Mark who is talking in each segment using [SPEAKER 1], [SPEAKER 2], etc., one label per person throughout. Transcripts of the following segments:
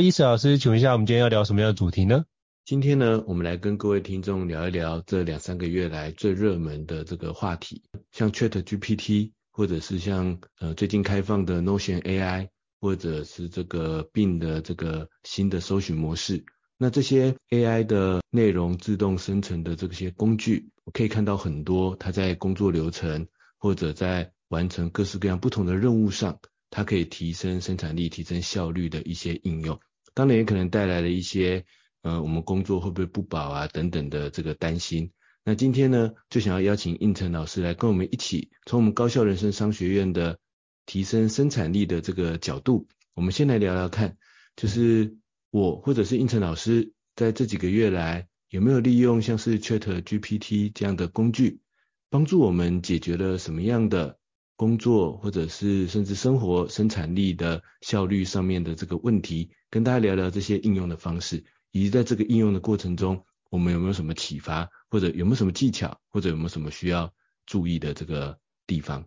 [SPEAKER 1] 伊斯老师，请问一下，我们今天要聊什么样的主题呢？
[SPEAKER 2] 今天呢，我们来跟各位听众聊一聊这两三个月来最热门的这个话题，像 ChatGPT，或者是像呃最近开放的 Notion AI，或者是这个 Bing 的这个新的搜寻模式。那这些 AI 的内容自动生成的这些工具，我可以看到很多它在工作流程或者在完成各式各样不同的任务上。它可以提升生产力、提升效率的一些应用，当然也可能带来了一些，呃，我们工作会不会不保啊等等的这个担心。那今天呢，就想要邀请应成老师来跟我们一起，从我们高校人生商学院的提升生产力的这个角度，我们先来聊聊看，就是我或者是应成老师在这几个月来有没有利用像是 ChatGPT 这样的工具，帮助我们解决了什么样的工作或者是甚至生活生产力的效率上面的这个问题，跟大家聊聊这些应用的方式，以及在这个应用的过程中，我们有没有什么启发，或者有没有什么技巧，或者有没有什么需要注意的这个地方。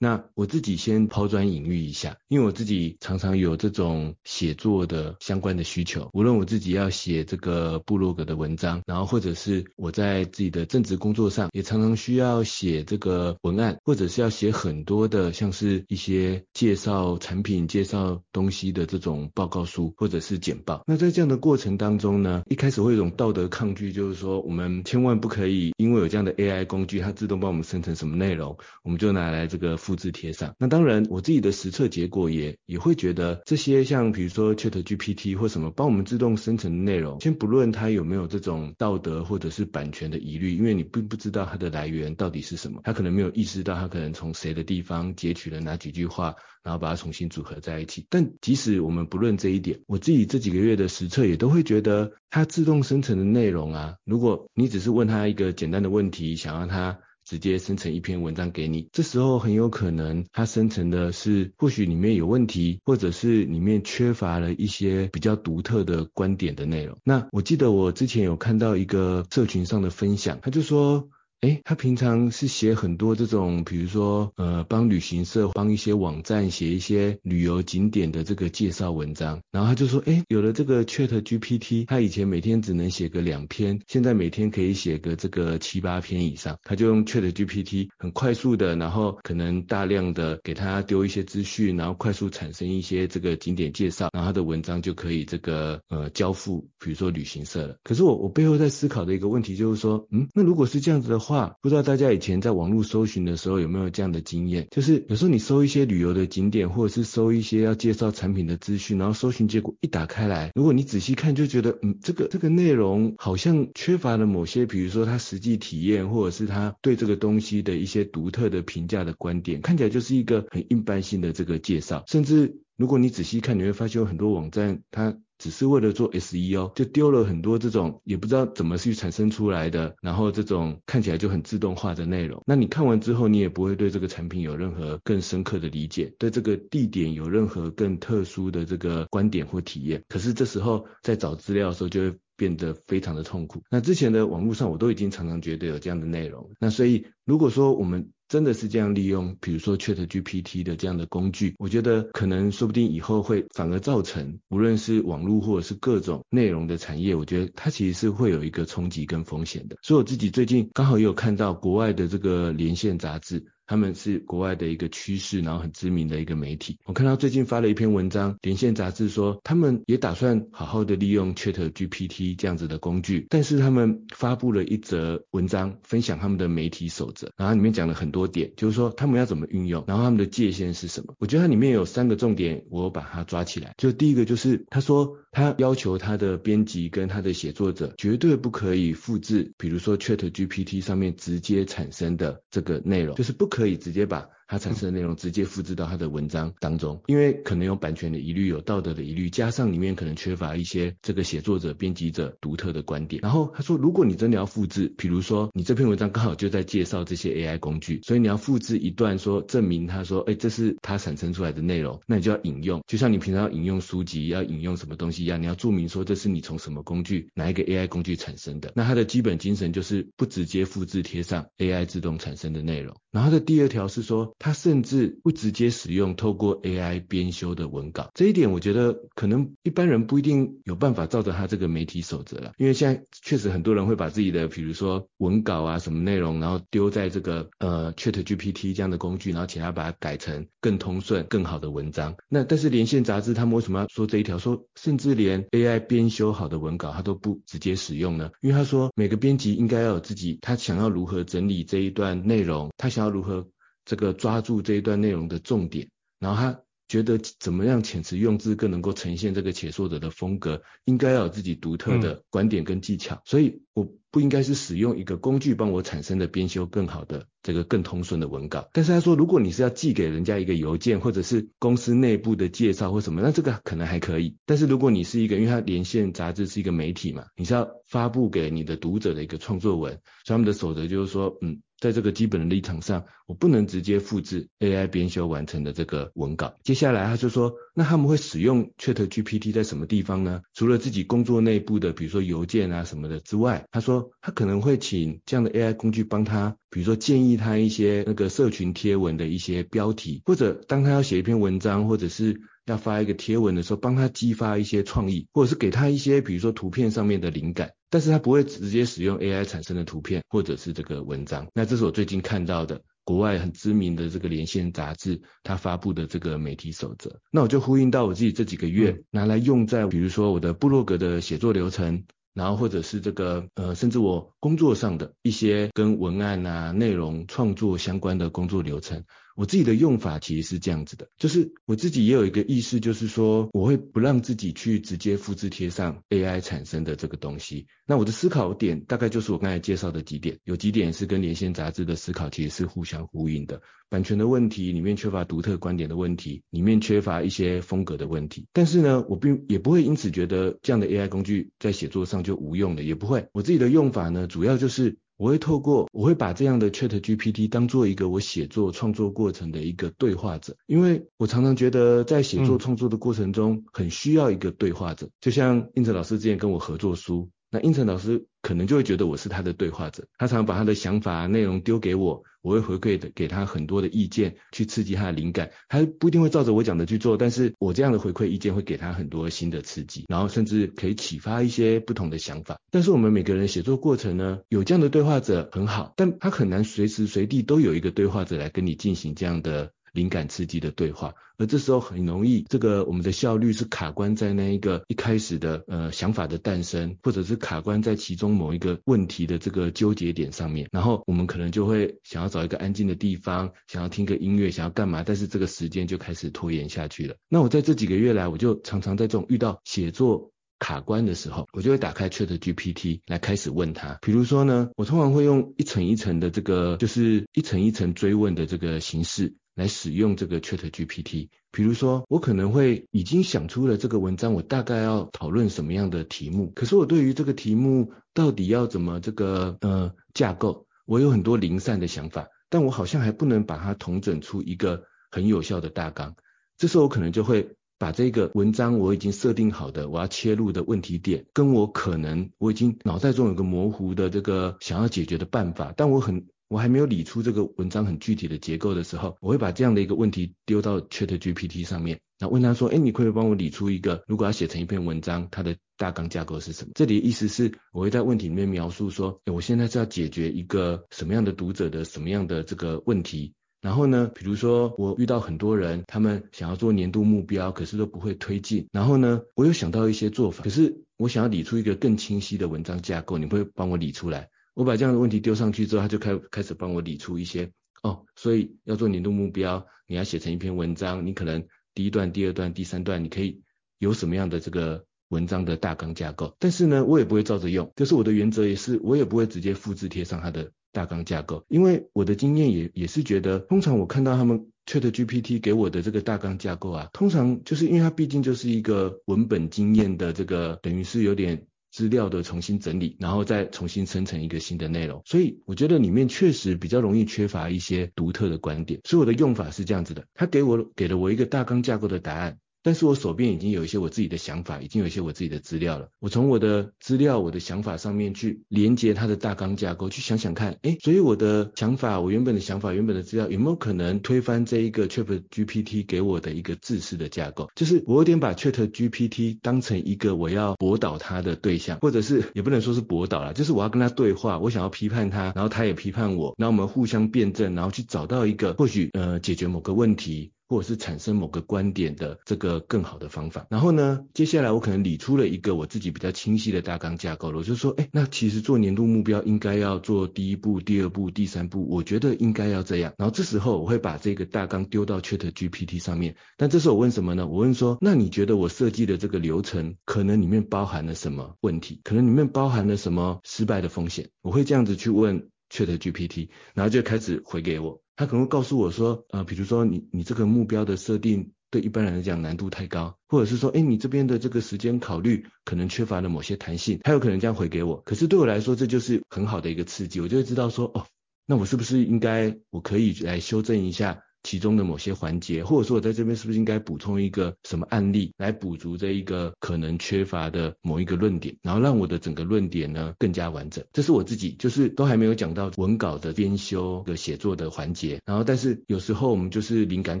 [SPEAKER 2] 那我自己先抛砖引玉一下，因为我自己常常有这种写作的相关的需求，无论我自己要写这个部落格的文章，然后或者是我在自己的正职工作上，也常常需要写这个文案，或者是要写很多的像是一些介绍产品、介绍东西的这种报告书，或者是简报。那在这样的过程当中呢，一开始会有一种道德抗拒，就是说我们千万不可以因为有这样的 AI 工具，它自动帮我们生成什么内容，我们就拿来这个复。复制贴上，那当然，我自己的实测结果也也会觉得，这些像比如说 ChatGPT 或什么帮我们自动生成的内容，先不论它有没有这种道德或者是版权的疑虑，因为你并不知道它的来源到底是什么，它可能没有意识到它可能从谁的地方截取了哪几句话，然后把它重新组合在一起。但即使我们不论这一点，我自己这几个月的实测也都会觉得，它自动生成的内容啊，如果你只是问它一个简单的问题，想让它直接生成一篇文章给你，这时候很有可能它生成的是或许里面有问题，或者是里面缺乏了一些比较独特的观点的内容。那我记得我之前有看到一个社群上的分享，他就说。诶，他平常是写很多这种，比如说，呃，帮旅行社、帮一些网站写一些旅游景点的这个介绍文章。然后他就说，诶，有了这个 ChatGPT，他以前每天只能写个两篇，现在每天可以写个这个七八篇以上。他就用 ChatGPT 很快速的，然后可能大量的给他丢一些资讯，然后快速产生一些这个景点介绍，然后他的文章就可以这个呃交付，比如说旅行社了。可是我我背后在思考的一个问题就是说，嗯，那如果是这样子的话，不知道大家以前在网络搜寻的时候有没有这样的经验？就是有时候你搜一些旅游的景点，或者是搜一些要介绍产品的资讯，然后搜寻结果一打开来，如果你仔细看，就觉得嗯，这个这个内容好像缺乏了某些，比如说他实际体验，或者是他对这个东西的一些独特的评价的观点，看起来就是一个很一般性的这个介绍。甚至如果你仔细看，你会发现有很多网站它。只是为了做 SEO，就丢了很多这种也不知道怎么去产生出来的，然后这种看起来就很自动化的内容。那你看完之后，你也不会对这个产品有任何更深刻的理解，对这个地点有任何更特殊的这个观点或体验。可是这时候在找资料的时候，就会变得非常的痛苦。那之前的网络上，我都已经常常觉得有这样的内容。那所以如果说我们真的是这样利用，比如说 ChatGPT 的这样的工具，我觉得可能说不定以后会反而造成，无论是网络或者是各种内容的产业，我觉得它其实是会有一个冲击跟风险的。所以我自己最近刚好也有看到国外的这个连线杂志。他们是国外的一个趋势，然后很知名的一个媒体。我看到最近发了一篇文章，连线杂志说他们也打算好好的利用 ChatGPT 这样子的工具，但是他们发布了一则文章，分享他们的媒体守则，然后里面讲了很多点，就是说他们要怎么运用，然后他们的界限是什么。我觉得它里面有三个重点，我把它抓起来。就第一个就是他说他要求他的编辑跟他的写作者绝对不可以复制，比如说 ChatGPT 上面直接产生的这个内容，就是不可以直接把。它产生的内容直接复制到它的文章当中，因为可能有版权的疑虑，有道德的疑虑，加上里面可能缺乏一些这个写作者、编辑者独特的观点。然后他说，如果你真的要复制，比如说你这篇文章刚好就在介绍这些 AI 工具，所以你要复制一段说证明他说，哎，这是他产生出来的内容，那你就要引用，就像你平常要引用书籍、要引用什么东西一样，你要注明说这是你从什么工具、哪一个 AI 工具产生的。那它的基本精神就是不直接复制贴上 AI 自动产生的内容。然后它的第二条是说，他甚至不直接使用透过 AI 编修的文稿，这一点我觉得可能一般人不一定有办法照着他这个媒体守则了，因为现在确实很多人会把自己的比如说文稿啊什么内容，然后丢在这个呃 ChatGPT 这样的工具，然后请他把它改成更通顺、更好的文章。那但是连线杂志他们为什么要说这一条？说甚至连 AI 编修好的文稿他都不直接使用呢？因为他说每个编辑应该要有自己，他想要如何整理这一段内容，他想要如何。这个抓住这一段内容的重点，然后他觉得怎么样遣词用字更能够呈现这个写作者的风格，应该要有自己独特的观点跟技巧，嗯、所以我。不应该是使用一个工具帮我产生的编修更好的这个更通顺的文稿。但是他说，如果你是要寄给人家一个邮件，或者是公司内部的介绍或什么，那这个可能还可以。但是如果你是一个，因为他连线杂志是一个媒体嘛，你是要发布给你的读者的一个创作文，所以他们的守则就是说，嗯，在这个基本的立场上，我不能直接复制 AI 编修完成的这个文稿。接下来他就说，那他们会使用 ChatGPT 在什么地方呢？除了自己工作内部的，比如说邮件啊什么的之外，他说。他可能会请这样的 AI 工具帮他，比如说建议他一些那个社群贴文的一些标题，或者当他要写一篇文章，或者是要发一个贴文的时候，帮他激发一些创意，或者是给他一些比如说图片上面的灵感，但是他不会直接使用 AI 产生的图片或者是这个文章。那这是我最近看到的国外很知名的这个连线杂志他发布的这个媒体守则。那我就呼应到我自己这几个月拿来用在比如说我的部落格的写作流程。然后或者是这个呃，甚至我工作上的一些跟文案啊、内容创作相关的工作流程。我自己的用法其实是这样子的，就是我自己也有一个意识，就是说我会不让自己去直接复制贴上 AI 产生的这个东西。那我的思考点大概就是我刚才介绍的几点，有几点是跟连线杂志的思考其实是互相呼应的。版权的问题里面缺乏独特观点的问题，里面缺乏一些风格的问题。但是呢，我并也不会因此觉得这样的 AI 工具在写作上就无用的，也不会。我自己的用法呢，主要就是。我会透过，我会把这样的 ChatGPT 当做一个我写作创作过程的一个对话者，因为我常常觉得在写作创作的过程中，很需要一个对话者，就像应成老师之前跟我合作书。那应成老师可能就会觉得我是他的对话者，他常把他的想法内容丢给我，我会回馈的给他很多的意见，去刺激他的灵感。他不一定会照着我讲的去做，但是我这样的回馈意见会给他很多新的刺激，然后甚至可以启发一些不同的想法。但是我们每个人写作过程呢，有这样的对话者很好，但他很难随时随地都有一个对话者来跟你进行这样的。灵感刺激的对话，而这时候很容易，这个我们的效率是卡关在那一个一开始的呃想法的诞生，或者是卡关在其中某一个问题的这个纠结点上面，然后我们可能就会想要找一个安静的地方，想要听个音乐，想要干嘛，但是这个时间就开始拖延下去了。那我在这几个月来，我就常常在这种遇到写作卡关的时候，我就会打开 ChatGPT 来开始问他，比如说呢，我通常会用一层一层的这个，就是一层一层追问的这个形式。来使用这个 ChatGPT，比如说我可能会已经想出了这个文章，我大概要讨论什么样的题目，可是我对于这个题目到底要怎么这个呃架构，我有很多零散的想法，但我好像还不能把它统整出一个很有效的大纲。这时候我可能就会把这个文章我已经设定好的我要切入的问题点，跟我可能我已经脑袋中有个模糊的这个想要解决的办法，但我很。我还没有理出这个文章很具体的结构的时候，我会把这样的一个问题丢到 ChatGPT 上面，那问他说：“哎，你可不可以帮我理出一个，如果要写成一篇文章，它的大纲架构是什么？”这里的意思是，我会在问题里面描述说：“，我现在是要解决一个什么样的读者的什么样的这个问题？然后呢，比如说我遇到很多人，他们想要做年度目标，可是都不会推进。然后呢，我有想到一些做法，可是我想要理出一个更清晰的文章架构，你会帮我理出来？”我把这样的问题丢上去之后，他就开开始帮我理出一些哦，所以要做年度目标，你要写成一篇文章，你可能第一段、第二段、第三段，你可以有什么样的这个文章的大纲架构，但是呢，我也不会照着用，就是我的原则也是，我也不会直接复制贴上它的大纲架构，因为我的经验也也是觉得，通常我看到他们 ChatGPT 给我的这个大纲架构啊，通常就是因为它毕竟就是一个文本经验的这个，等于是有点资料的重新整理，然后再重新生成一个新的内容，所以我觉得里面确实比较容易缺乏一些独特的观点，所以我的用法是这样子的，他给我给了我一个大纲架构的答案。但是我手边已经有一些我自己的想法，已经有一些我自己的资料了。我从我的资料、我的想法上面去连接它的大纲架构，去想想看，诶，所以我的想法，我原本的想法、原本的资料，有没有可能推翻这一个 ChatGPT 给我的一个制式的架构？就是我有点把 ChatGPT 当成一个我要驳倒它的对象，或者是也不能说是驳倒啦，就是我要跟他对话，我想要批判他，然后他也批判我，然后我们互相辩证，然后去找到一个或许呃解决某个问题。或者是产生某个观点的这个更好的方法。然后呢，接下来我可能理出了一个我自己比较清晰的大纲架构了。我就说，哎，那其实做年度目标应该要做第一步、第二步、第三步，我觉得应该要这样。然后这时候我会把这个大纲丢到 ChatGPT 上面。但这时候我问什么呢？我问说，那你觉得我设计的这个流程可能里面包含了什么问题？可能里面包含了什么失败的风险？我会这样子去问 ChatGPT，然后就开始回给我。他可能会告诉我说，呃，比如说你你这个目标的设定对一般人来讲难度太高，或者是说，哎，你这边的这个时间考虑可能缺乏了某些弹性，他有可能这样回给我。可是对我来说，这就是很好的一个刺激，我就会知道说，哦，那我是不是应该我可以来修正一下。其中的某些环节，或者说我在这边是不是应该补充一个什么案例来补足这一个可能缺乏的某一个论点，然后让我的整个论点呢更加完整。这是我自己就是都还没有讲到文稿的编修的写作的环节，然后但是有时候我们就是灵感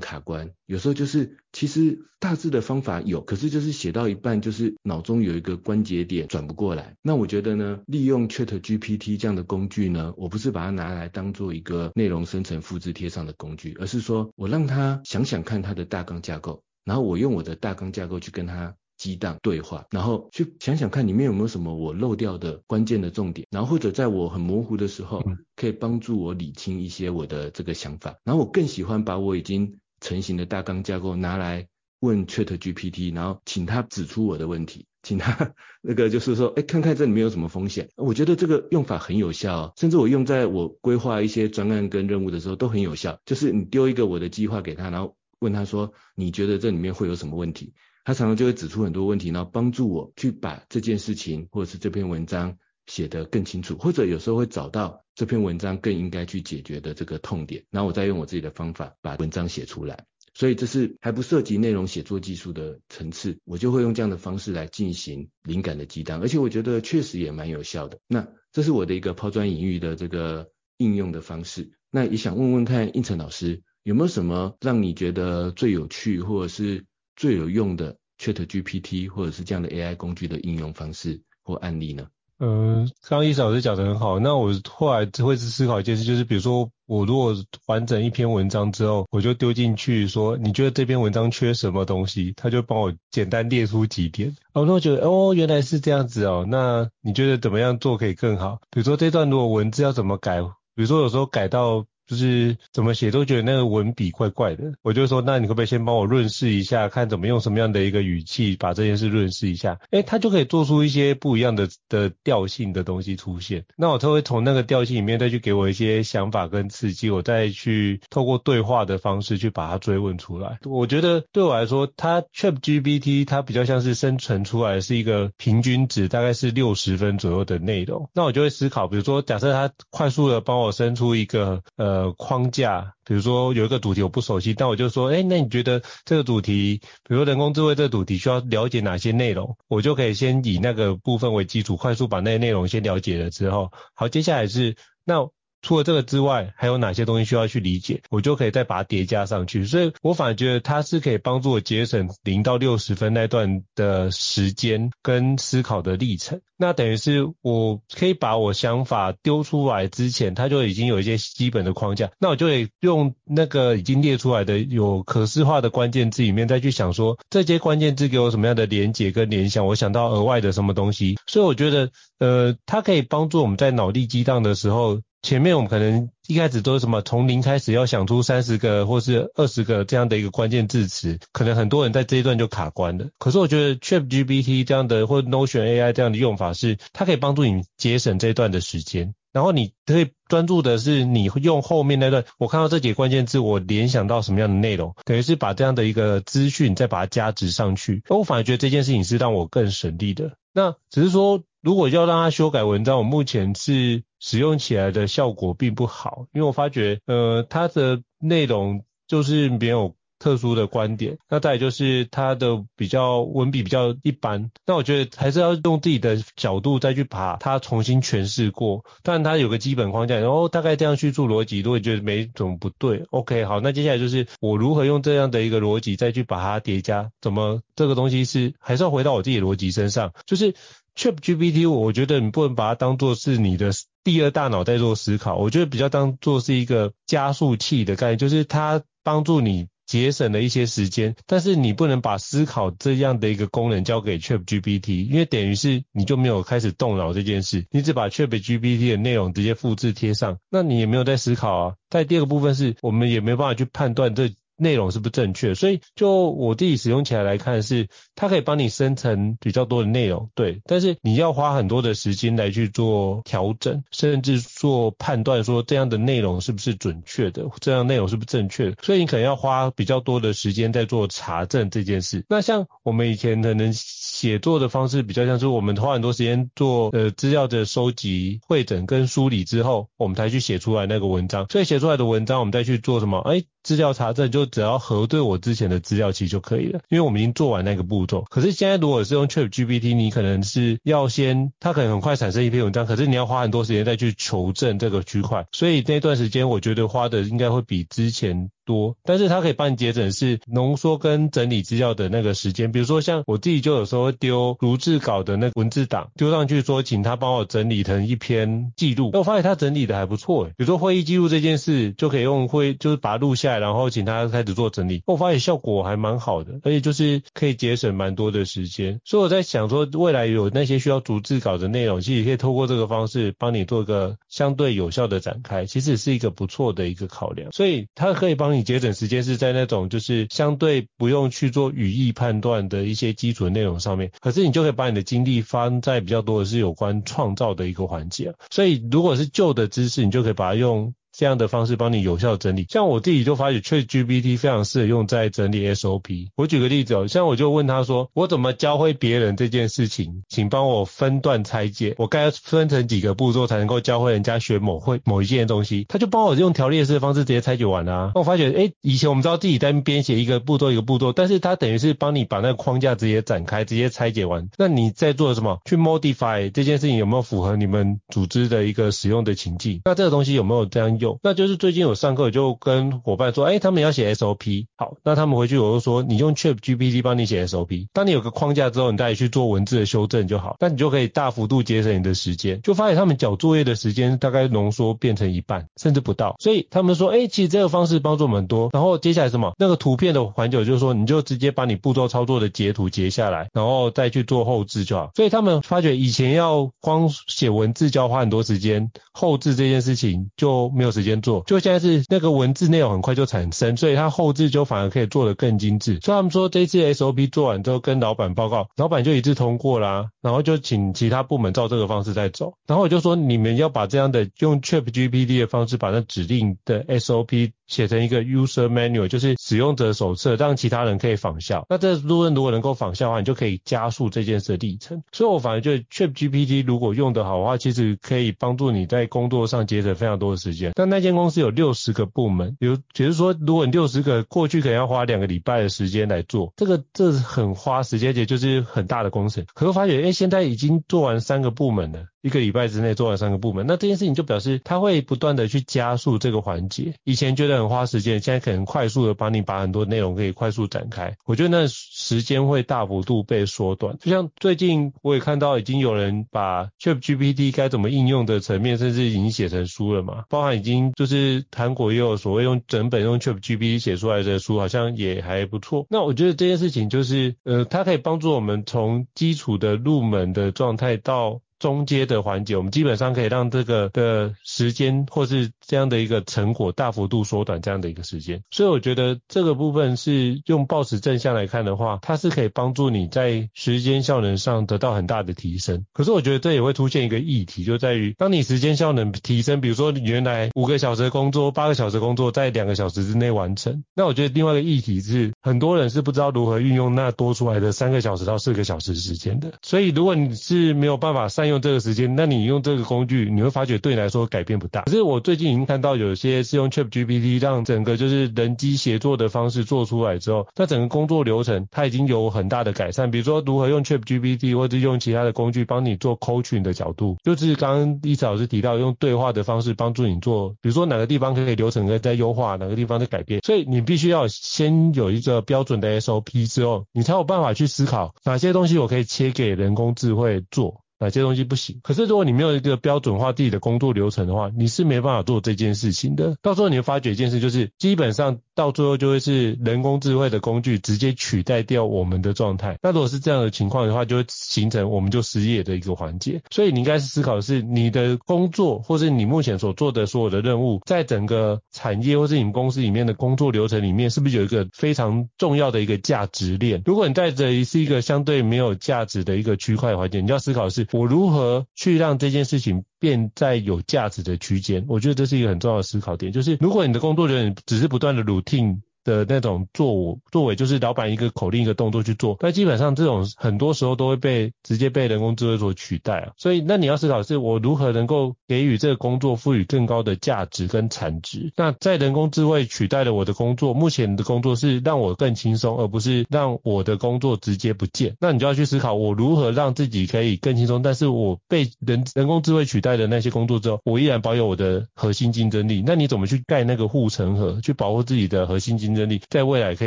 [SPEAKER 2] 卡关，有时候就是其实大致的方法有，可是就是写到一半就是脑中有一个关节点转不过来。那我觉得呢，利用 ChatGPT 这样的工具呢，我不是把它拿来当做一个内容生成复制贴上的工具，而是说。我让他想想看它的大纲架构，然后我用我的大纲架构去跟他激荡对话，然后去想想看里面有没有什么我漏掉的关键的重点，然后或者在我很模糊的时候，可以帮助我理清一些我的这个想法。然后我更喜欢把我已经成型的大纲架构拿来问 ChatGPT，然后请他指出我的问题。请他 那个就是说，哎，看看这里面有什么风险。我觉得这个用法很有效，甚至我用在我规划一些专案跟任务的时候都很有效。就是你丢一个我的计划给他，然后问他说，你觉得这里面会有什么问题？他常常就会指出很多问题，然后帮助我去把这件事情或者是这篇文章写得更清楚，或者有时候会找到这篇文章更应该去解决的这个痛点，然后我再用我自己的方法把文章写出来。所以这是还不涉及内容写作技术的层次，我就会用这样的方式来进行灵感的激荡，而且我觉得确实也蛮有效的。那这是我的一个抛砖引玉的这个应用的方式。那也想问问看，应成老师有没有什么让你觉得最有趣或者是最有用的 ChatGPT 或者是这样的 AI 工具的应用方式或案例呢？
[SPEAKER 1] 嗯，刚刚胤丞老师讲的很好。那我后来会思考一件事，就是比如说我如果完整一篇文章之后，我就丢进去说，你觉得这篇文章缺什么东西？他就帮我简单列出几点。哦，那我觉得哦，原来是这样子哦。那你觉得怎么样做可以更好？比如说这段如果文字要怎么改？比如说有时候改到。就是怎么写都觉得那个文笔怪怪的，我就说，那你可不可以先帮我润饰一下，看怎么用什么样的一个语气把这件事润饰一下？诶，他就可以做出一些不一样的的调性的东西出现。那我就会从那个调性里面再去给我一些想法跟刺激，我再去透过对话的方式去把它追问出来。我觉得对我来说，它 ChatGPT 它比较像是生成出来是一个平均值，大概是六十分左右的内容。那我就会思考，比如说假设它快速的帮我生出一个呃。呃，框架，比如说有一个主题我不熟悉，但我就说，哎，那你觉得这个主题，比如说人工智慧这个主题需要了解哪些内容？我就可以先以那个部分为基础，快速把那些内容先了解了之后，好，接下来是那。除了这个之外，还有哪些东西需要去理解？我就可以再把它叠加上去。所以我反而觉得它是可以帮助我节省零到六十分那段的时间跟思考的历程。那等于是我可以把我想法丢出来之前，它就已经有一些基本的框架。那我就得用那个已经列出来的有可视化的关键字里面再去想说，这些关键字给我什么样的连结跟联想，我想到额外的什么东西。所以我觉得，呃，它可以帮助我们在脑力激荡的时候。前面我们可能一开始都是什么从零开始要想出三十个或是二十个这样的一个关键字词，可能很多人在这一段就卡关了。可是我觉得 ChatGPT 这样的或 Notion AI 这样的用法是，它可以帮助你节省这一段的时间。然后你可以专注的是你用后面那段，我看到这几个关键字，我联想到什么样的内容，等于是把这样的一个资讯再把它加值上去。我反而觉得这件事情是让我更省力的。那只是说，如果要让它修改文章，我目前是使用起来的效果并不好，因为我发觉，呃，它的内容就是没有。特殊的观点，那再就是它的比较文笔比较一般，那我觉得还是要用自己的角度再去把它重新诠释过，当然它有个基本框架，然后大概这样叙述逻辑，如果觉得没什么不对，OK，好，那接下来就是我如何用这样的一个逻辑再去把它叠加，怎么这个东西是还是要回到我自己逻辑身上，就是 ChatGPT，我觉得你不能把它当做是你的第二大脑在做思考，我觉得比较当做是一个加速器的概念，就是它帮助你。节省了一些时间，但是你不能把思考这样的一个功能交给 ChatGPT，因为等于是你就没有开始动脑这件事，你只把 ChatGPT 的内容直接复制贴上，那你也没有在思考啊。在第二个部分是我们也没有办法去判断这。内容是不正确？所以就我自己使用起来来看是，是它可以帮你生成比较多的内容，对。但是你要花很多的时间来去做调整，甚至做判断，说这样的内容是不是准确的，这样内容是不是正确的。所以你可能要花比较多的时间在做查证这件事。那像我们以前可能写作的方式比较像是我们花很多时间做呃资料的收集、汇整跟梳理之后，我们才去写出来那个文章。所以写出来的文章，我们再去做什么？哎。资料查证就只要核对我之前的资料其实就可以了，因为我们已经做完那个步骤。可是现在如果是用 ChatGPT，你可能是要先，它可能很快产生一篇文章，可是你要花很多时间再去求证这个区块，所以那段时间我觉得花的应该会比之前多，但是它可以帮你节省是浓缩跟整理资料的那个时间。比如说像我自己就有时候会丢逐字稿的那个文字档丢上去说，请他帮我整理成一篇记录。我发现他整理的还不错诶，比如说会议记录这件事就可以用会就是把录下然后请他开始做整理，我发现效果还蛮好的，而且就是可以节省蛮多的时间。所以我在想说，未来有那些需要逐字稿的内容，其实也可以透过这个方式帮你做一个相对有效的展开，其实是一个不错的一个考量。所以它可以帮你节省时间，是在那种就是相对不用去做语义判断的一些基础的内容上面。可是你就可以把你的精力放在比较多的是有关创造的一个环节。所以如果是旧的知识，你就可以把它用。这样的方式帮你有效整理，像我自己就发觉 ChatGPT 非常适合用在整理 SOP。我举个例子哦，像我就问他说，我怎么教会别人这件事情，请帮我分段拆解，我该分成几个步骤才能够教会人家学某会某一件东西？他就帮我用条列式的方式直接拆解完了啊。那我发觉，诶，以前我们知道自己在编写一个步骤一个步骤，但是他等于是帮你把那个框架直接展开，直接拆解完。那你在做什么？去 modify 这件事情有没有符合你们组织的一个使用的情境？那这个东西有没有这样用？那就是最近有上课，就跟伙伴说，哎，他们要写 SOP，好，那他们回去我就说，你用 ChatGPT 帮你写 SOP，当你有个框架之后，你再去做文字的修正就好，那你就可以大幅度节省你的时间，就发现他们交作业的时间大概浓缩变成一半，甚至不到，所以他们说，哎，其实这个方式帮助我们很多。然后接下来什么？那个图片的环节就是说，你就直接把你步骤操作的截图截下来，然后再去做后置就好。所以他们发觉以前要光写文字就要花很多时间，后置这件事情就没有时间做。就现在是那个文字内容很快就产生，所以它后置就反而可以做得更精致。所以他们说这次 SOP 做完之后跟老板报告，老板就一致通过啦，然后就请其他部门照这个方式再走。然后我就说你们要把这样的用 ChatGPT 的方式把那指令的 SOP 写成一个 User Manual，就是使用者手册，让其他人可以仿效。那这如果如果能够仿效的话，你就可以加速这件事的历程。所以我反而觉得 ChatGPT 如果用得好的话，其实可以帮助你在工作上节省非常多的时间。但那间公司有六十个部门，有，比如说，如果你六十个过去可能要花两个礼拜的时间来做，这个这是很花时间，也就是很大的工程。可是发觉，哎，现在已经做完三个部门了。一个礼拜之内做完三个部门，那这件事情就表示它会不断的去加速这个环节。以前觉得很花时间，现在可能快速的帮你把很多内容可以快速展开。我觉得那时间会大幅度被缩短。就像最近我也看到已经有人把 ChatGPT 该怎么应用的层面，甚至已经写成书了嘛。包含已经就是韩国也有所谓用整本用 ChatGPT 写出来的书，好像也还不错。那我觉得这件事情就是，呃，它可以帮助我们从基础的入门的状态到中阶的环节，我们基本上可以让这个的时间或是这样的一个成果大幅度缩短这样的一个时间。所以我觉得这个部分是用抱持正向来看的话，它是可以帮助你在时间效能上得到很大的提升。可是我觉得这也会出现一个议题，就在于当你时间效能提升，比如说你原来五个小时的工作，八个小时工作在两个小时之内完成，那我觉得另外一个议题是很多人是不知道如何运用那多出来的三个小时到四个小时时间的。所以如果你是没有办法善用用这个时间，那你用这个工具，你会发觉对你来说改变不大。可是我最近已经看到有些是用 ChatGPT 让整个就是人机协作的方式做出来之后，那整个工作流程它已经有很大的改善。比如说如何用 ChatGPT 或者用其他的工具帮你做 coaching 的角度，就是刚刚伊慈老师提到用对话的方式帮助你做，比如说哪个地方可以流程可以再优化，哪个地方再改变。所以你必须要先有一个标准的 SOP 之后，你才有办法去思考哪些东西我可以切给人工智慧做。哪些东西不行？可是如果你没有一个标准化自己的工作流程的话，你是没办法做这件事情的。到时候你会发觉一件事，就是基本上到最后就会是人工智慧的工具直接取代掉我们的状态。那如果是这样的情况的话，就会形成我们就失业的一个环节。所以你应该是思考的是你的工作，或是你目前所做的所有的任务，在整个产业或是你们公司里面的工作流程里面，是不是有一个非常重要的一个价值链？如果你在这是一个相对没有价值的一个区块环节，你要思考的是。我如何去让这件事情变在有价值的区间？我觉得这是一个很重要的思考点。就是如果你的工作人员只是不断的 routine。的那种作作为，就是老板一个口令一个动作去做，但基本上这种很多时候都会被直接被人工智慧所取代啊。所以那你要思考是，我如何能够给予这个工作赋予更高的价值跟产值？那在人工智慧取代了我的工作，目前的工作是让我更轻松，而不是让我的工作直接不见。那你就要去思考，我如何让自己可以更轻松，但是我被人人工智慧取代的那些工作之后，我依然保有我的核心竞争力。那你怎么去盖那个护城河，去保护自己的核心竞能力在未来可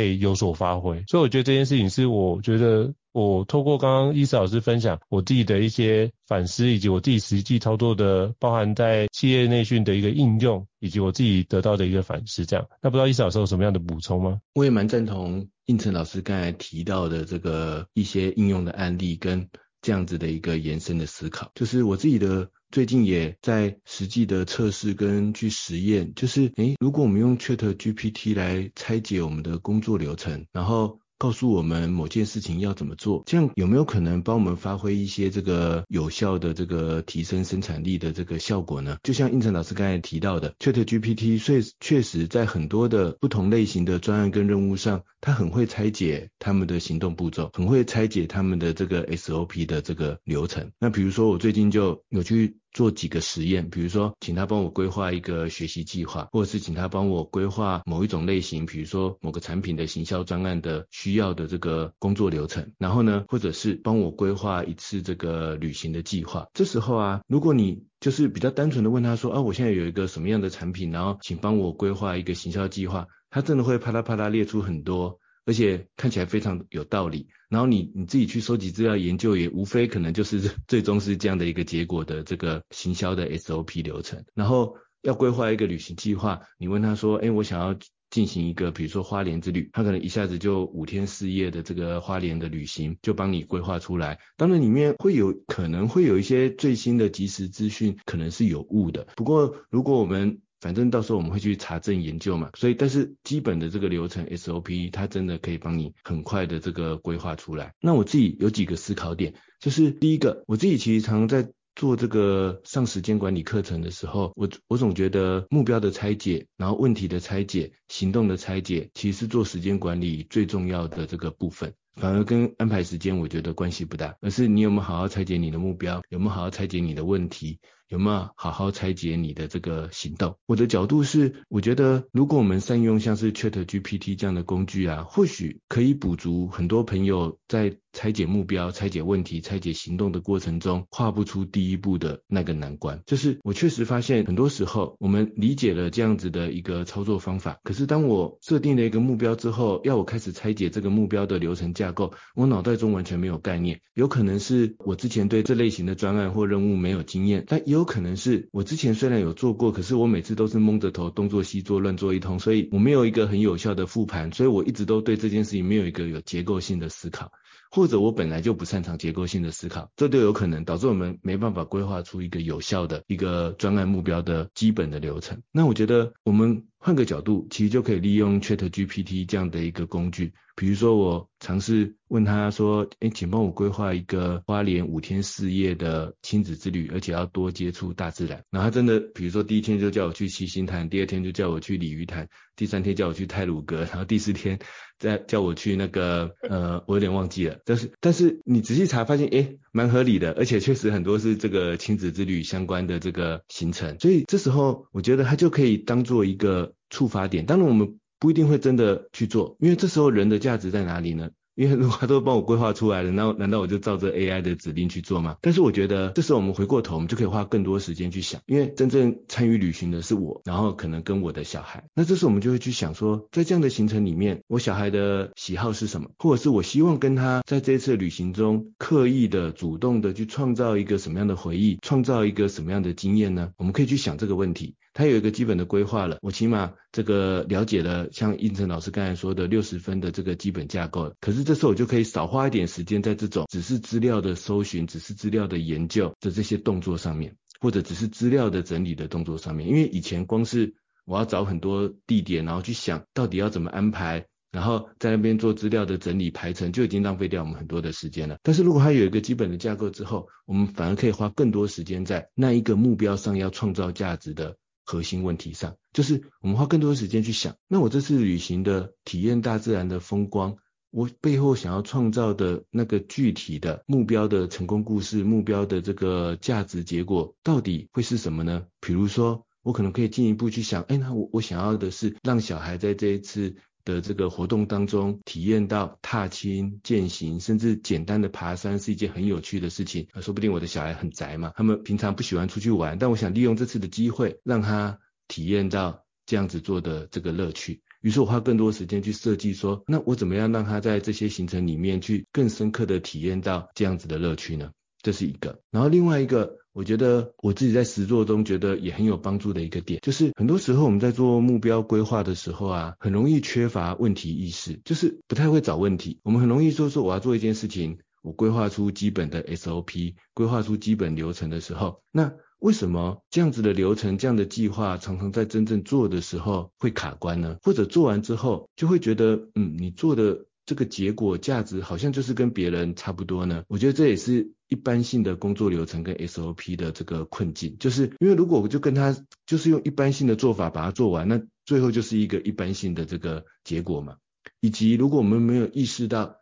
[SPEAKER 1] 以有所发挥，所以我觉得这件事情是我觉得我透过刚刚伊慈老师分享我自己的一些反思，以及我自己实际操作的，包含在企业内训的一个应用，以及我自己得到的一个反思。这样，那不知道伊慈老师有什么样的补充吗？
[SPEAKER 2] 我也蛮赞同应成老师刚才提到的这个一些应用的案例跟这样子的一个延伸的思考，就是我自己的。最近也在实际的测试跟去实验，就是诶，如果我们用 ChatGPT 来拆解我们的工作流程，然后。告诉我们某件事情要怎么做，这样有没有可能帮我们发挥一些这个有效的这个提升生产力的这个效果呢？就像胤丞老师刚才提到的，ChatGPT 确确实在很多的不同类型的专案跟任务上，它很会拆解他们的行动步骤，很会拆解他们的这个 SOP 的这个流程。那比如说我最近就有去。做几个实验，比如说请他帮我规划一个学习计划，或者是请他帮我规划某一种类型，比如说某个产品的行销专案的需要的这个工作流程，然后呢，或者是帮我规划一次这个旅行的计划。这时候啊，如果你就是比较单纯的问他说，啊，我现在有一个什么样的产品，然后请帮我规划一个行销计划，他真的会啪啦啪啦列出很多。而且看起来非常有道理，然后你你自己去收集资料研究，也无非可能就是 最终是这样的一个结果的这个行销的 SOP 流程。然后要规划一个旅行计划，你问他说，哎，我想要进行一个比如说花莲之旅，他可能一下子就五天四夜的这个花莲的旅行就帮你规划出来。当然里面会有可能会有一些最新的即时资讯，可能是有误的。不过如果我们反正到时候我们会去查证研究嘛，所以但是基本的这个流程 SOP 它真的可以帮你很快的这个规划出来。那我自己有几个思考点，就是第一个，我自己其实常常在做这个上时间管理课程的时候，我我总觉得目标的拆解，然后问题的拆解，行动的拆解，其实做时间管理最重要的这个部分。反而跟安排时间我觉得关系不大，而是你有没有好好拆解你的目标，有没有好好拆解你的问题。有没有好好拆解你的这个行动？我的角度是，我觉得如果我们善用像是 ChatGPT 这样的工具啊，或许可以补足很多朋友在拆解目标、拆解问题、拆解行动的过程中跨不出第一步的那个难关。就是我确实发现，很多时候我们理解了这样子的一个操作方法，可是当我设定了一个目标之后，要我开始拆解这个目标的流程架构，我脑袋中完全没有概念。有可能是我之前对这类型的专案或任务没有经验，但也有可能是我之前虽然有做过，可是我每次都是蒙着头东做西做乱做一通，所以我没有一个很有效的复盘，所以我一直都对这件事情没有一个有结构性的思考。或者我本来就不擅长结构性的思考，这都有可能导致我们没办法规划出一个有效的一个专案目标的基本的流程。那我觉得我们换个角度，其实就可以利用 ChatGPT 这样的一个工具。比如说我尝试问他说，诶，请帮我规划一个花莲五天四夜的亲子之旅，而且要多接触大自然。然后他真的，比如说第一天就叫我去七星潭，第二天就叫我去鲤鱼潭，第三天叫我去太鲁阁，然后第四天再叫我去那个，呃，我有点忘记了。但是但是你仔细查发现，诶，蛮合理的，而且确实很多是这个亲子之旅相关的这个行程。所以这时候我觉得它就可以当做一个触发点。当然我们。不一定会真的去做，因为这时候人的价值在哪里呢？因为如果他都帮我规划出来了，那难道我就照着 AI 的指令去做吗？但是我觉得这时候我们回过头，我们就可以花更多时间去想，因为真正参与旅行的是我，然后可能跟我的小孩。那这时候我们就会去想说，在这样的行程里面，我小孩的喜好是什么？或者是我希望跟他在这次旅行中刻意的、主动的去创造一个什么样的回忆，创造一个什么样的经验呢？我们可以去想这个问题。他有一个基本的规划了，我起码这个了解了，像应成老师刚才说的六十分的这个基本架构。可是这时候我就可以少花一点时间在这种只是资料的搜寻、只是资料的研究的这些动作上面，或者只是资料的整理的动作上面。因为以前光是我要找很多地点，然后去想到底要怎么安排，然后在那边做资料的整理排程，就已经浪费掉我们很多的时间了。但是如果它有一个基本的架构之后，我们反而可以花更多时间在那一个目标上，要创造价值的核心问题上，就是我们花更多的时间去想，那我这次旅行的体验大自然的风光，我背后想要创造的那个具体的目标的成功故事，目标的这个价值结果到底会是什么呢？比如说，我可能可以进一步去想，哎，那我我想要的是让小孩在这一次的这个活动当中，体验到踏青、健行，甚至简单的爬山是一件很有趣的事情。说不定我的小孩很宅嘛，他们平常不喜欢出去玩，但我想利用这次的机会，让他体验到这样子做的这个乐趣。于是我花更多时间去设计说，那我怎么样让他在这些行程里面去更深刻的体验到这样子的乐趣呢？这是一个。然后另外一个。我觉得我自己在实作中觉得也很有帮助的一个点，就是很多时候我们在做目标规划的时候啊，很容易缺乏问题意识，就是不太会找问题。我们很容易说说我要做一件事情，我规划出基本的 SOP，规划出基本流程的时候，那为什么这样子的流程、这样的计划常常在真正做的时候会卡关呢？或者做完之后就会觉得，嗯，你做的。这个结果价值好像就是跟别人差不多呢。我觉得这也是一般性的工作流程跟 SOP 的这个困境，就是因为如果我就跟他就是用一般性的做法把它做完，那最后就是一个一般性的这个结果嘛。以及如果我们没有意识到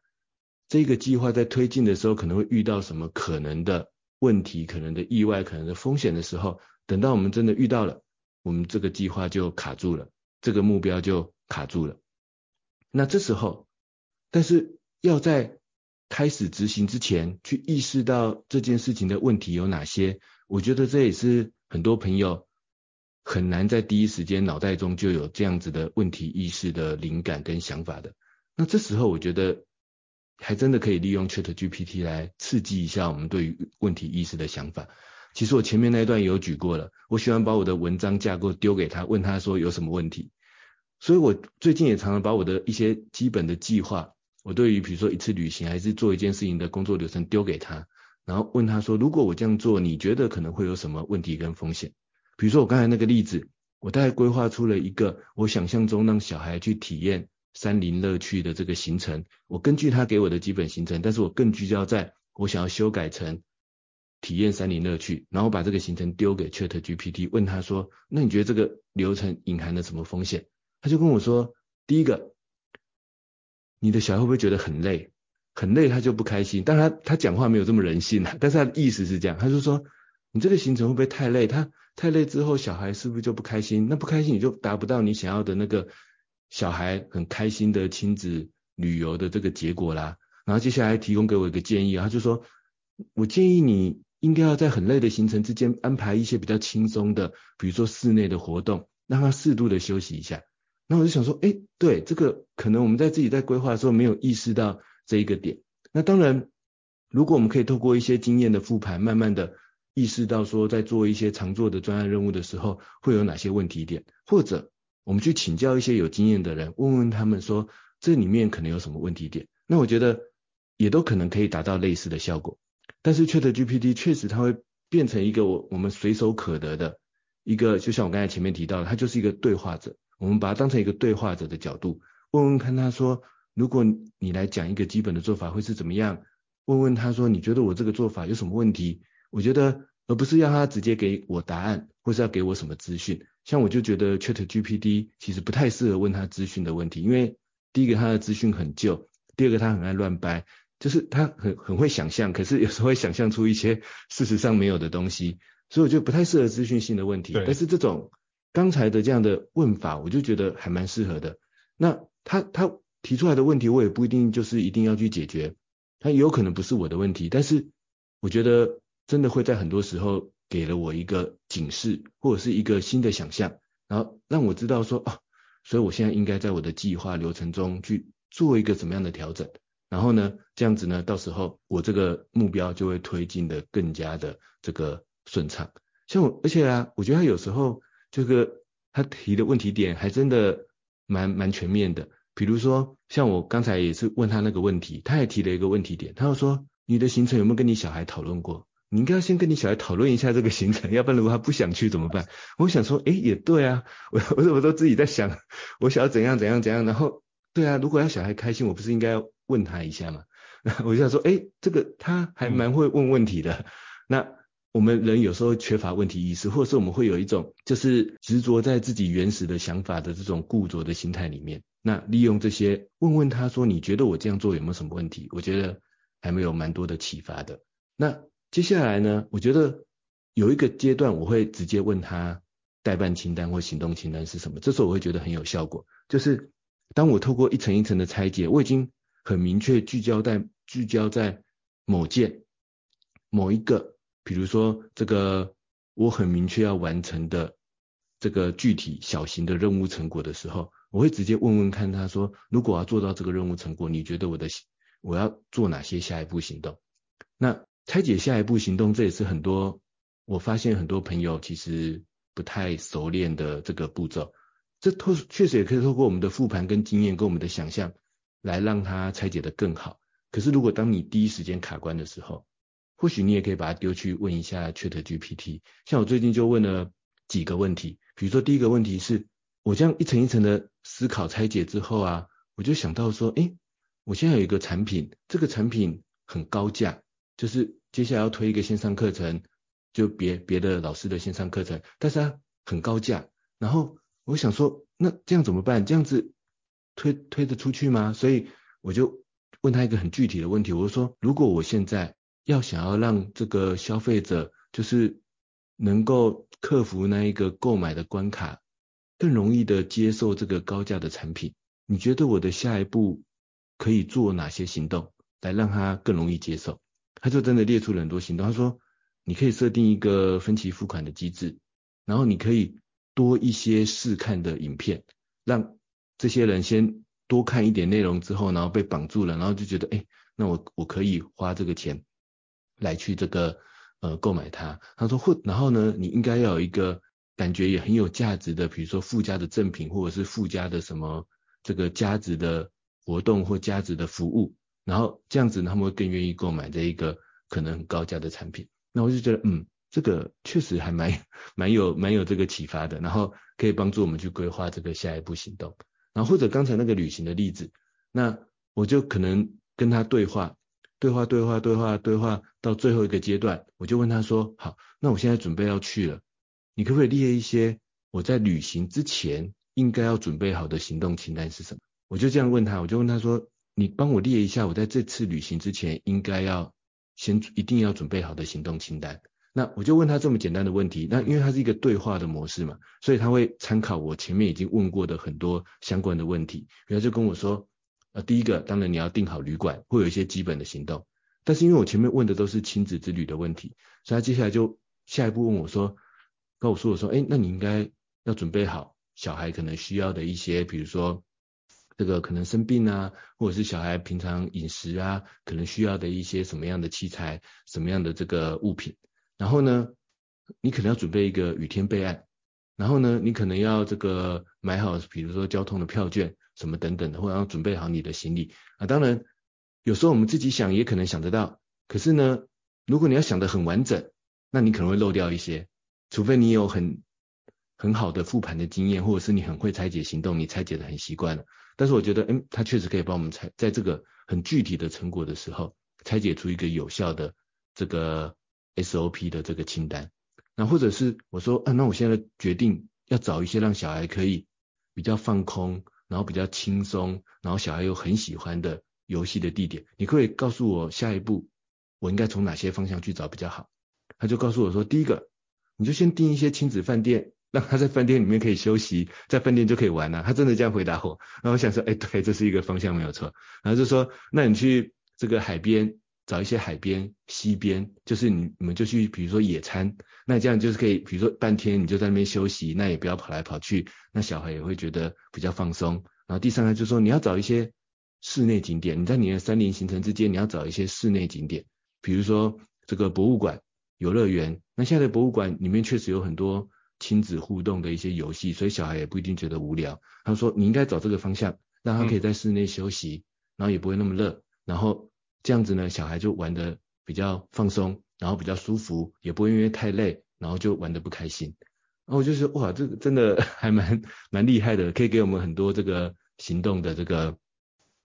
[SPEAKER 2] 这个计划在推进的时候可能会遇到什么可能的问题、可能的意外、可能的风险的时候，等到我们真的遇到了，我们这个计划就卡住了，这个目标就卡住了。那这时候。但是要在开始执行之前，去意识到这件事情的问题有哪些，我觉得这也是很多朋友很难在第一时间脑袋中就有这样子的问题意识的灵感跟想法的。那这时候我觉得还真的可以利用 ChatGPT 来刺激一下我们对于问题意识的想法。其实我前面那一段有举过了，我喜欢把我的文章架构丢给他，问他说有什么问题。所以我最近也常常把我的一些基本的计划。我对于比如说一次旅行还是做一件事情的工作流程丢给他，然后问他说，如果我这样做，你觉得可能会有什么问题跟风险？比如说我刚才那个例子，我大概规划出了一个我想象中让小孩去体验山林乐趣的这个行程，我根据他给我的基本行程，但是我更聚焦在我想要修改成体验山林乐趣，然后把这个行程丢给 ChatGPT，问他说，那你觉得这个流程隐含了什么风险？他就跟我说，第一个。你的小孩会不会觉得很累？很累他就不开心。但他他讲话没有这么人性啊，但是他的意思是这样，他就说你这个行程会不会太累？他太累之后，小孩是不是就不开心？那不开心你就达不到你想要的那个小孩很开心的亲子旅游的这个结果啦。然后接下来提供给我一个建议啊，他就说我建议你应该要在很累的行程之间安排一些比较轻松的，比如说室内的活动，让他适度的休息一下。那我就想说，哎，对，这个可能我们在自己在规划的时候没有意识到这一个点。那当然，如果我们可以透过一些经验的复盘，慢慢的意识到说，在做一些常做的专案任务的时候，会有哪些问题点，或者我们去请教一些有经验的人，问问他们说，这里面可能有什么问题点。那我觉得也都可能可以达到类似的效果。但是 ChatGPT 确实它会变成一个我我们随手可得的一个，就像我刚才前面提到的，它就是一个对话者。我们把它当成一个对话者的角度，问问看他说，如果你来讲一个基本的做法会是怎么样？问问他说，你觉得我这个做法有什么问题？我觉得，而不是要他直接给我答案，或是要给我什么资讯。像我就觉得 ChatGPT 其实不太适合问他资讯的问题，因为第一个他的资讯很旧，第二个他很爱乱掰，就是他很很会想象，可是有时候会想象出一些事实上没有的东西，所以我觉得不太适合资讯性的问题。但是这种刚才的这样的问法，我就觉得还蛮适合的。那他他。提出来的问题，我也不一定就是一定要去解决，它也有可能不是我的问题，但是我觉得真的会在很多时候给了我一个警示，或者是一个新的想象，然后让我知道说啊，所以我现在应该在我的计划流程中去做一个什么样的调整，然后呢，这样子呢，到时候我这个目标就会推进的更加的这个顺畅。像我，而且啊，我觉得他有时候这个他提的问题点还真的蛮蛮全面的。比如说，像我刚才也是问他那个问题，他也提了一个问题点，他又说，你的行程有没有跟你小孩讨论过？你应该要先跟你小孩讨论一下这个行程，要不然如果他不想去怎么办？我想说，哎，也对啊，我我我都自己在想，我想要怎样怎样怎样，然后对啊，如果要小孩开心，我不是应该要问他一下吗？我就想说，哎，这个他还蛮会问问题的，嗯、那。我们人有时候缺乏问题意识，或者是我们会有一种就是执着在自己原始的想法的这种固着的心态里面。那利用这些问问他说，你觉得我这样做有没有什么问题？我觉得还没有蛮多的启发的。那接下来呢，我觉得有一个阶段我会直接问他待办清单或行动清单是什么。这时候我会觉得很有效果，就是当我透过一层一层的拆解，我已经很明确聚焦在聚焦在某件某一个。比如说这个我很明确要完成的这个具体小型的任务成果的时候，我会直接问问看他说，如果要做到这个任务成果，你觉得我的我要做哪些下一步行动？那拆解下一步行动，这也是很多我发现很多朋友其实不太熟练的这个步骤。这透确实也可以透过我们的复盘跟经验跟我们的想象来让它拆解得更好。可是如果当你第一时间卡关的时候，或许你也可以把它丢去问一下 ChatGPT。像我最近就问了几个问题，比如说第一个问题是，我这样一层一层的思考拆解之后啊，我就想到说，诶，我现在有一个产品，这个产品很高价，就是接下来要推一个线上课程，就别别的老师的线上课程，但是它很高价。然后我想说，那这样怎么办？这样子推推得出去吗？所以我就问他一个很具体的问题，我就说，如果我现在要想要让这个消费者就是能够克服那一个购买的关卡，更容易的接受这个高价的产品，你觉得我的下一步可以做哪些行动来让他更容易接受？他就真的列出了很多行动。他说，你可以设定一个分期付款的机制，然后你可以多一些试看的影片，让这些人先多看一点内容之后，然后被绑住了，然后就觉得，哎，那我我可以花这个钱。来去这个呃购买它，他说或然后呢，你应该要有一个感觉也很有价值的，比如说附加的赠品或者是附加的什么这个价值的活动或价值的服务，然后这样子他们会更愿意购买这一个可能很高价的产品。那我就觉得嗯，这个确实还蛮 蛮有蛮有这个启发的，然后可以帮助我们去规划这个下一步行动。然后或者刚才那个旅行的例子，那我就可能跟他对话。对话对话对话对话到最后一个阶段，我就问他说：“好，那我现在准备要去了，你可不可以列一些我在旅行之前应该要准备好的行动清单是什么？”我就这样问他，我就问他说：“你帮我列一下我在这次旅行之前应该要先一定要准备好的行动清单。”那我就问他这么简单的问题，那因为他是一个对话的模式嘛，所以他会参考我前面已经问过的很多相关的问题，然后就跟我说。啊，第一个当然你要订好旅馆，会有一些基本的行动。但是因为我前面问的都是亲子之旅的问题，所以他接下来就下一步问我说，跟我说我说，哎，那你应该要准备好小孩可能需要的一些，比如说这个可能生病啊，或者是小孩平常饮食啊，可能需要的一些什么样的器材，什么样的这个物品。然后呢，你可能要准备一个雨天备案。然后呢，你可能要这个买好，比如说交通的票券什么等等的，或者要准备好你的行李啊。当然，有时候我们自己想也可能想得到，可是呢，如果你要想得很完整，那你可能会漏掉一些，除非你有很很好的复盘的经验，或者是你很会拆解行动，你拆解得很习惯了。但是我觉得，嗯，它确实可以帮我们拆，在这个很具体的成果的时候，拆解出一个有效的这个 SOP 的这个清单。那或者是我说，啊，那我现在决定要找一些让小孩可以比较放空，然后比较轻松，然后小孩又很喜欢的游戏的地点。你可以告诉我下一步我应该从哪些方向去找比较好？他就告诉我说，第一个，你就先订一些亲子饭店，让他在饭店里面可以休息，在饭店就可以玩了。他真的这样回答我。然后我想说，哎，对，这是一个方向没有错。然后就说，那你去这个海边。找一些海边、溪边，就是你你们就去，比如说野餐，那这样就是可以，比如说半天你就在那边休息，那也不要跑来跑去，那小孩也会觉得比较放松。然后第三个就是说，你要找一些室内景点，你在你的森林行程之间，你要找一些室内景点，比如说这个博物馆、游乐园。那现在的博物馆里面确实有很多亲子互动的一些游戏，所以小孩也不一定觉得无聊。他说你应该找这个方向，让他可以在室内休息，然后也不会那么热，然后。这样子呢，小孩就玩得比较放松，然后比较舒服，也不会因为太累，然后就玩得不开心。然后我就说，哇，这个真的还蛮蛮厉害的，可以给我们很多这个行动的这个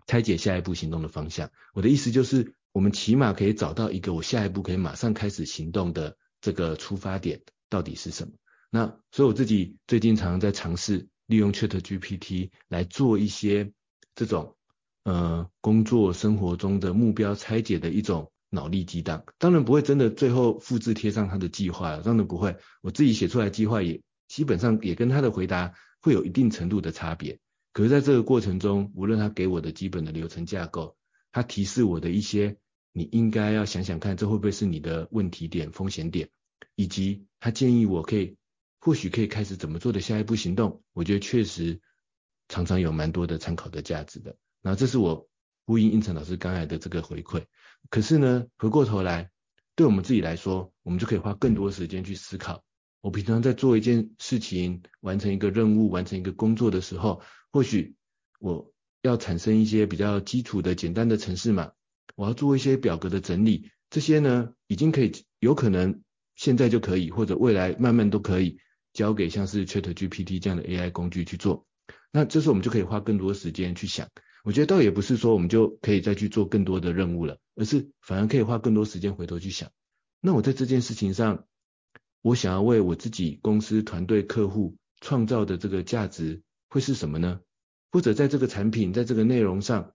[SPEAKER 2] 拆解下一步行动的方向。我的意思就是，我们起码可以找到一个我下一步可以马上开始行动的这个出发点到底是什么。那所以我自己最近常常在尝试利用 ChatGPT 来做一些这种。呃，工作生活中的目标拆解的一种脑力激荡，当然不会真的最后复制贴上他的计划了，当然不会。我自己写出来计划也基本上也跟他的回答会有一定程度的差别。可是在这个过程中，无论他给我的基本的流程架构，他提示我的一些你应该要想想看，这会不会是你的问题点、风险点，以及他建议我可以或许可以开始怎么做的下一步行动，我觉得确实常常有蛮多的参考的价值的。那这是我呼应胤丞老师刚才的这个回馈，可是呢，回过头来，对我们自己来说，我们就可以花更多时间去思考。我平常在做一件事情、完成一个任务、完成一个工作的时候，或许我要产生一些比较基础的简单的程式码，我要做一些表格的整理，这些呢，已经可以有可能现在就可以，或者未来慢慢都可以交给像是 ChatGPT 这样的 AI 工具去做。那这时候我们就可以花更多时间去想。我觉得倒也不是说我们就可以再去做更多的任务了，而是反而可以花更多时间回头去想，那我在这件事情上，我想要为我自己公司团队客户创造的这个价值会是什么呢？或者在这个产品在这个内容上，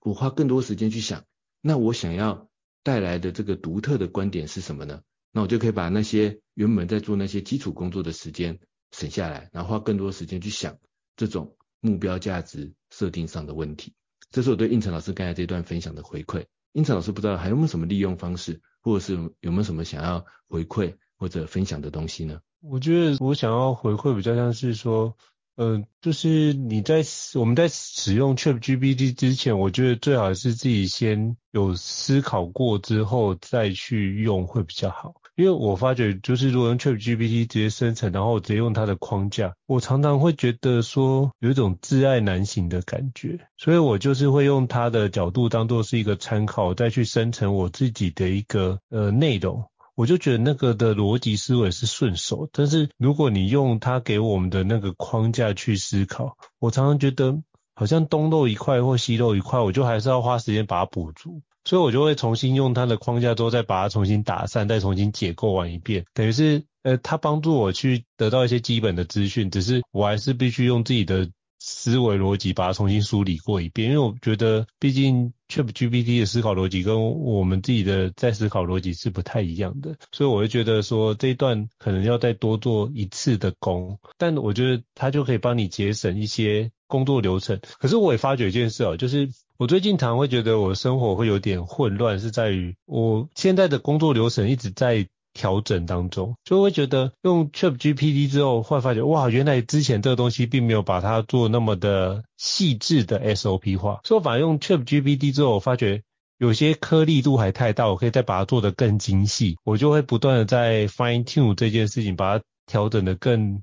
[SPEAKER 2] 我花更多时间去想，那我想要带来的这个独特的观点是什么呢？那我就可以把那些原本在做那些基础工作的时间省下来，然后花更多时间去想这种。目标价值设定上的问题，这是我对应成老师刚才这段分享的回馈。应成老师不知道还有没有什么利用方式，或者是有没有什么想要回馈或者分享的东西呢？
[SPEAKER 1] 我觉得我想要回馈比较像是说，呃，就是你在我们在使用 ChatGPT 之前，我觉得最好是自己先有思考过之后再去用会比较好。因为我发觉，就是如果用 ChatGPT 直接生成，然后直接用它的框架，我常常会觉得说有一种自爱难行的感觉，所以我就是会用它的角度当做是一个参考，再去生成我自己的一个呃内容，我就觉得那个的逻辑思维是顺手。但是如果你用它给我们的那个框架去思考，我常常觉得好像东漏一块或西漏一块，我就还是要花时间把它补足。所以我就会重新用它的框架之后，再把它重新打散，再重新解构完一遍。等于是，呃，它帮助我去得到一些基本的资讯，只是我还是必须用自己的思维逻辑把它重新梳理过一遍。因为我觉得，毕竟 ChatGPT 的思考逻辑跟我们自己的在思考逻辑是不太一样的，所以我会觉得说这一段可能要再多做一次的工。但我觉得它就可以帮你节省一些工作流程。可是我也发觉一件事哦，就是。我最近常会觉得我的生活会有点混乱，是在于我现在的工作流程一直在调整当中，就会觉得用 ChatGPT 之后，会发觉哇，原来之前这个东西并没有把它做那么的细致的 SOP 化，所以反而用 ChatGPT 之后，我发觉有些颗粒度还太大，我可以再把它做得更精细，我就会不断的在 fine tune 这件事情，把它调整得更。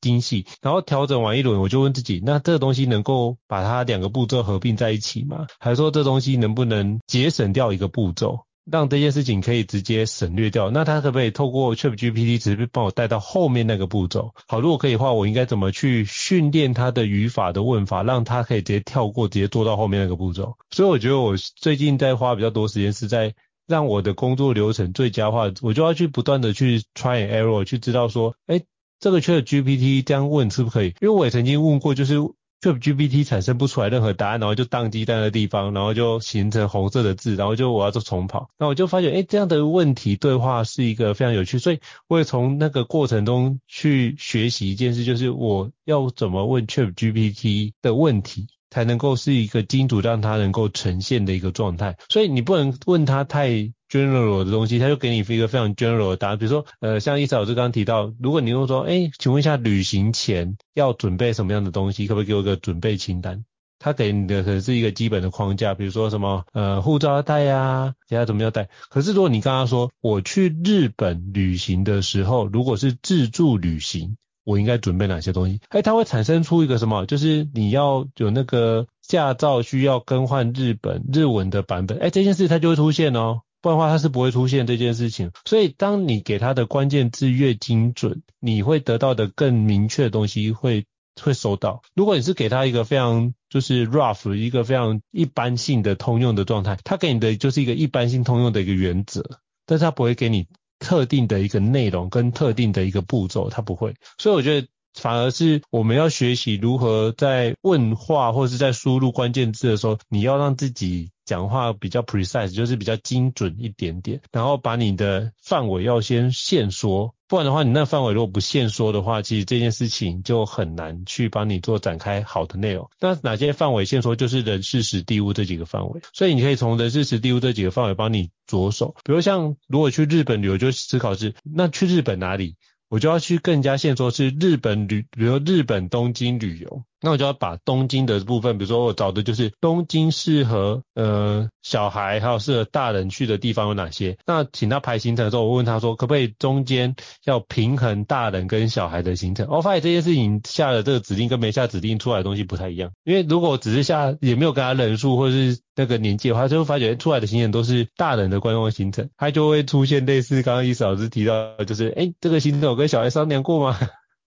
[SPEAKER 1] 精细，然后调整完一轮，我就问自己，那这个东西能够把它两个步骤合并在一起吗？还是说这东西能不能节省掉一个步骤，让这件事情可以直接省略掉？那他可不可以透过 ChatGPT 直接帮我带到后面那个步骤？好，如果可以的话，我应该怎么去训练它的语法的问法，让它可以直接跳过，直接做到后面那个步骤？所以我觉得我最近在花比较多时间是在让我的工作流程最佳化，我就要去不断的去 try and error，去知道说，哎。这个 ChatGPT 这样问是不是可以？因为我也曾经问过，就是 ChatGPT 产生不出来任何答案，然后就宕机在那个地方，然后就形成红色的字，然后就我要做重跑，那我就发现，哎，这样的问题对话是一个非常有趣，所以我也从那个过程中去学习一件事，就是我要怎么问 ChatGPT 的问题。才能够是一个精准，让它能够呈现的一个状态。所以你不能问他太 general 的东西，他就给你一个非常 general 的答案。比如说，呃，像伊莎老师刚刚提到，如果你又说，哎，请问一下，旅行前要准备什么样的东西？可不可以给我一个准备清单？他给你的可能是一个基本的框架，比如说什么，呃，护照要带呀，其他怎么要带。可是如果你刚刚说我去日本旅行的时候，如果是自助旅行。我应该准备哪些东西？哎，它会产生出一个什么？就是你要有那个驾照需要更换日本日文的版本，哎，这件事它就会出现哦，不然的话它是不会出现这件事情。所以当你给它的关键字越精准，你会得到的更明确的东西会会收到。如果你是给它一个非常就是 rough 一个非常一般性的通用的状态，它给你的就是一个一般性通用的一个原则，但是它不会给你。特定的一个内容跟特定的一个步骤，它不会，所以我觉得反而是我们要学习如何在问话或者是在输入关键字的时候，你要让自己讲话比较 precise，就是比较精准一点点，然后把你的范围要先限缩。不然的话，你那范围如果不限缩的话，其实这件事情就很难去帮你做展开好的内容。那哪些范围限缩？就是人事时地物这几个范围。所以你可以从人事时地物这几个范围帮你着手。比如像如果去日本旅游，就思考是那去日本哪里？我就要去更加限缩，是日本旅，比如日本东京旅游。那我就要把东京的部分，比如说我找的就是东京适合呃小孩还有适合大人去的地方有哪些？那请他排行程的时候，我问他说可不可以中间要平衡大人跟小孩的行程？我发现这件事情下了这个指令跟没下指令出来的东西不太一样，因为如果只是下也没有跟他人数或者是那个年纪的话，就会发觉出来的行程都是大人的观光行程，他就会出现类似刚刚伊嫂老师提到，就是哎这个行程我跟小孩商量过吗？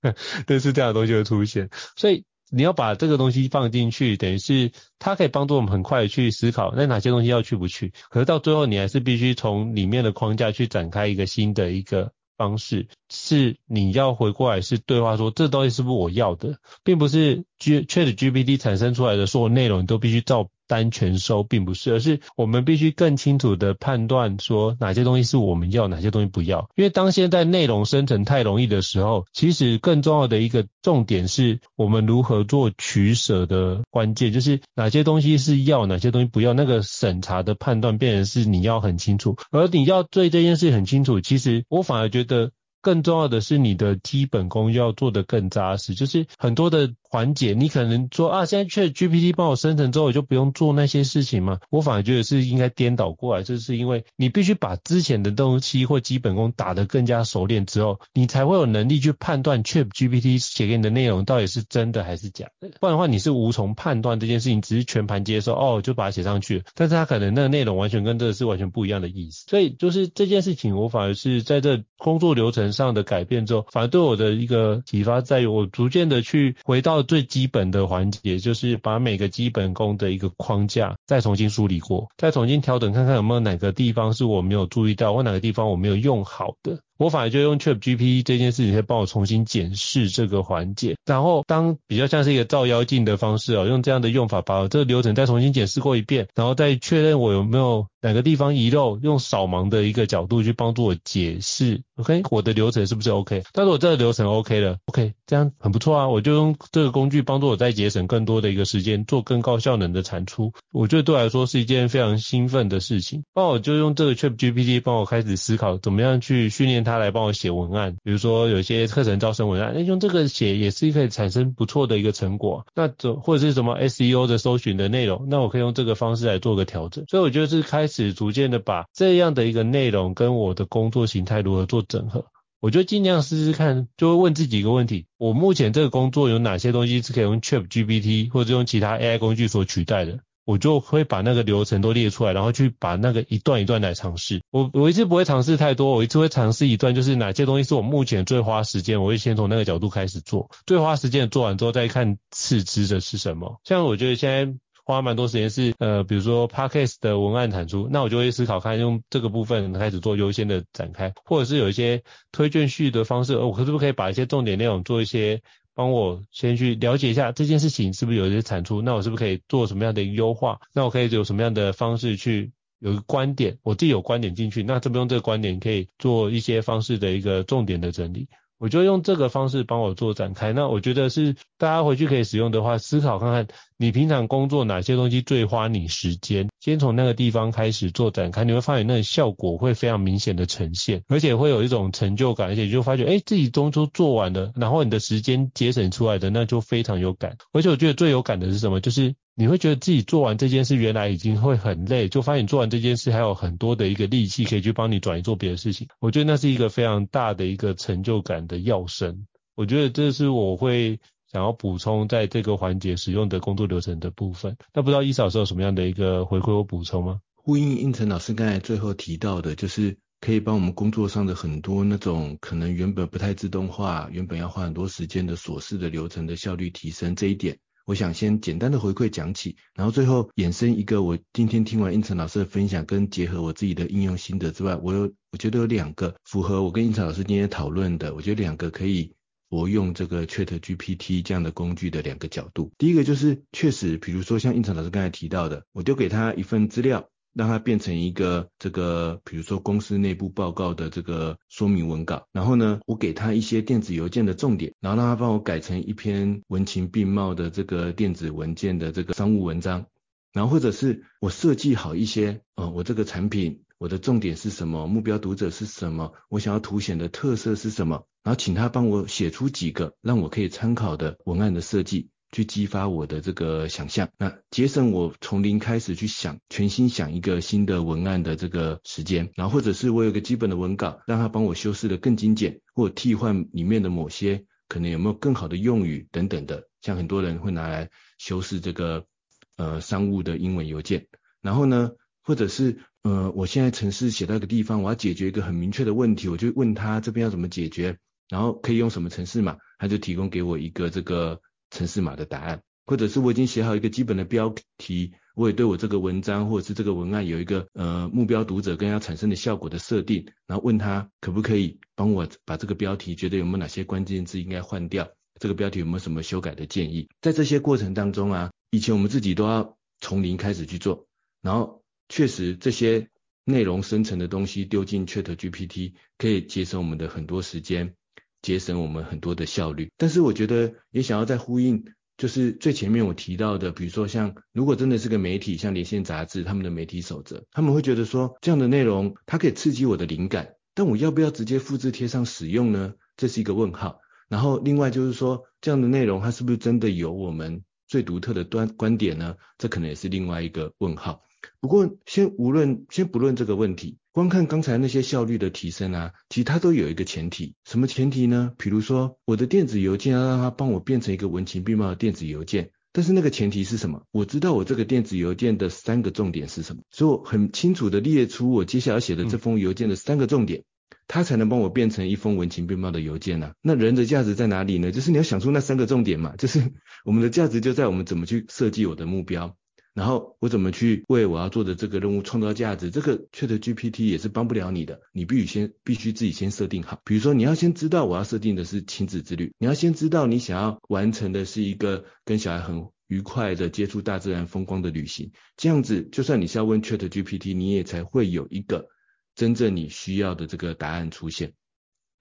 [SPEAKER 1] 类似这样的东西会出现，所以。你要把这个东西放进去，等于是它可以帮助我们很快的去思考，那哪些东西要去不去？可是到最后，你还是必须从里面的框架去展开一个新的一个方式，是你要回过来是对话说，这东西是不是我要的，并不是 ChatGPT 产生出来的所有内容你都必须照。单全收并不是，而是我们必须更清楚的判断说哪些东西是我们要，哪些东西不要。因为当现在内容生成太容易的时候，其实更重要的一个重点是我们如何做取舍的关键，就是哪些东西是要，哪些东西不要。那个审查的判断变成是你要很清楚，而你要对这件事很清楚。其实我反而觉得更重要的是你的基本功要做得更扎实，就是很多的。缓解，你可能说啊，现在 ChatGPT 帮我生成之后，我就不用做那些事情嘛？我反而觉得是应该颠倒过来，就是因为你必须把之前的东西或基本功打得更加熟练之后，你才会有能力去判断 ChatGPT 写给你的内容到底是真的还是假的。不然的话，你是无从判断这件事情，只是全盘接受，哦，就把它写上去，但是它可能那个内容完全跟这个是完全不一样的意思。所以就是这件事情，我反而是在这工作流程上的改变之后，反而对我的一个启发在于，我逐渐的去回到。最基本的环节就是把每个基本功的一个框架再重新梳理过，再重新调整看看有没有哪个地方是我没有注意到，或哪个地方我没有用好的，我反而就用 ChatGPT 这件事情，可以帮我重新检视这个环节，然后当比较像是一个照妖镜的方式哦，用这样的用法把我这个流程再重新检视过一遍，然后再确认我有没有哪个地方遗漏，用扫盲的一个角度去帮助我解释，OK，我的流程是不是 OK？但是我这个流程 OK 了，OK，这样很不错啊，我就用这个工具帮助我再节省更多的一个时间，做更高效能的产出，我觉得对我来说是一件非常兴奋的事情。那我就用这个 ChatGPT 帮我开始思考，怎么样去训练他来帮我写文案，比如说有些课程招生文案，那用这个写也是可以产生不错的一个成果。那这或者是什么 SEO 的搜寻的内容，那我可以用这个方式来做个调整。所以我觉得是开始逐渐的把这样的一个内容跟我的工作形态如何做整合。我就尽量试试看，就会问自己一个问题：我目前这个工作有哪些东西是可以用 ChatGPT 或者用其他 AI 工具所取代的？我就会把那个流程都列出来，然后去把那个一段一段来尝试。我我一次不会尝试太多，我一次会尝试一段，就是哪些东西是我目前最花时间，我会先从那个角度开始做。最花时间做完之后，再看次之的是什么。像我觉得现在花蛮多时间是呃，比如说 Podcast 的文案产出，那我就会思考看用这个部分开始做优先的展开，或者是有一些推荐序的方式，我可不可以把一些重点内容做一些。帮我先去了解一下这件事情是不是有一些产出，那我是不是可以做什么样的一个优化？那我可以有什么样的方式去有一个观点，我自己有观点进去，那这边用这个观点可以做一些方式的一个重点的整理。我就用这个方式帮我做展开，那我觉得是大家回去可以使用的话，思考看看你平常工作哪些东西最花你时间，先从那个地方开始做展开，你会发现那个效果会非常明显的呈现，而且会有一种成就感，而且你就发觉哎自己中秋做完了，然后你的时间节省出来的那就非常有感，而且我觉得最有感的是什么？就是。你会觉得自己做完这件事，原来已经会很累，就发现你做完这件事还有很多的一个力气可以去帮你转移做别的事情。我觉得那是一个非常大的一个成就感的要生。我觉得这是我会想要补充在这个环节使用的工作流程的部分。那不知道伊嫂是有什么样的一个回馈或补充吗？
[SPEAKER 2] 呼应胤丞老师刚才最后提到的，就是可以帮我们工作上的很多那种可能原本不太自动化、原本要花很多时间的琐事的流程的效率提升这一点。我想先简单的回馈讲起，然后最后衍生一个我今天听完应成老师的分享，跟结合我自己的应用心得之外，我有我觉得有两个符合我跟应成老师今天讨论的，我觉得两个可以我用这个 ChatGPT 这样的工具的两个角度。第一个就是确实，比如说像应成老师刚才提到的，我丢给他一份资料。让它变成一个这个，比如说公司内部报告的这个说明文稿，然后呢，我给他一些电子邮件的重点，然后让他帮我改成一篇文情并茂的这个电子文件的这个商务文章，然后或者是我设计好一些，呃，我这个产品我的重点是什么，目标读者是什么，我想要凸显的特色是什么，然后请他帮我写出几个让我可以参考的文案的设计。去激发我的这个想象，那节省我从零开始去想，全新想一个新的文案的这个时间，然后或者是我有个基本的文稿，让他帮我修饰得更精简，或替换里面的某些可能有没有更好的用语等等的，像很多人会拿来修饰这个呃商务的英文邮件，然后呢，或者是呃我现在程式写到一个地方，我要解决一个很明确的问题，我就问他这边要怎么解决，然后可以用什么程式嘛，他就提供给我一个这个。程式码的答案，或者是我已经写好一个基本的标题，我也对我这个文章或者是这个文案有一个呃目标读者跟要产生的效果的设定，然后问他可不可以帮我把这个标题觉得有没有哪些关键字应该换掉，这个标题有没有什么修改的建议？在这些过程当中啊，以前我们自己都要从零开始去做，然后确实这些内容生成的东西丢进 ChatGPT 可以节省我们的很多时间。节省我们很多的效率，但是我觉得也想要再呼应，就是最前面我提到的，比如说像如果真的是个媒体，像连线杂志他们的媒体守则，他们会觉得说这样的内容它可以刺激我的灵感，但我要不要直接复制贴上使用呢？这是一个问号。然后另外就是说这样的内容它是不是真的有我们最独特的端观点呢？这可能也是另外一个问号。不过先无论先不论这个问题。光看刚才那些效率的提升啊，其实它都有一个前提，什么前提呢？比如说我的电子邮件要让它帮我变成一个文情并茂的电子邮件，但是那个前提是什么？我知道我这个电子邮件的三个重点是什么，所以我很清楚的列出我接下来写的这封邮件的三个重点，它才能帮我变成一封文情并茂的邮件呢、那人的价值在哪里呢？就是你要想出那三个重点嘛，就是我们的价值就在我们怎么去设计我的目标。然后我怎么去为我要做的这个任务创造价值？这个 ChatGPT 也是帮不了你的，你必须先必须自己先设定好。比如说，你要先知道我要设定的是亲子之旅，你要先知道你想要完成的是一个跟小孩很愉快的接触大自然风光的旅行。这样子，就算你是要问 ChatGPT，你也才会有一个真正你需要的这个答案出现。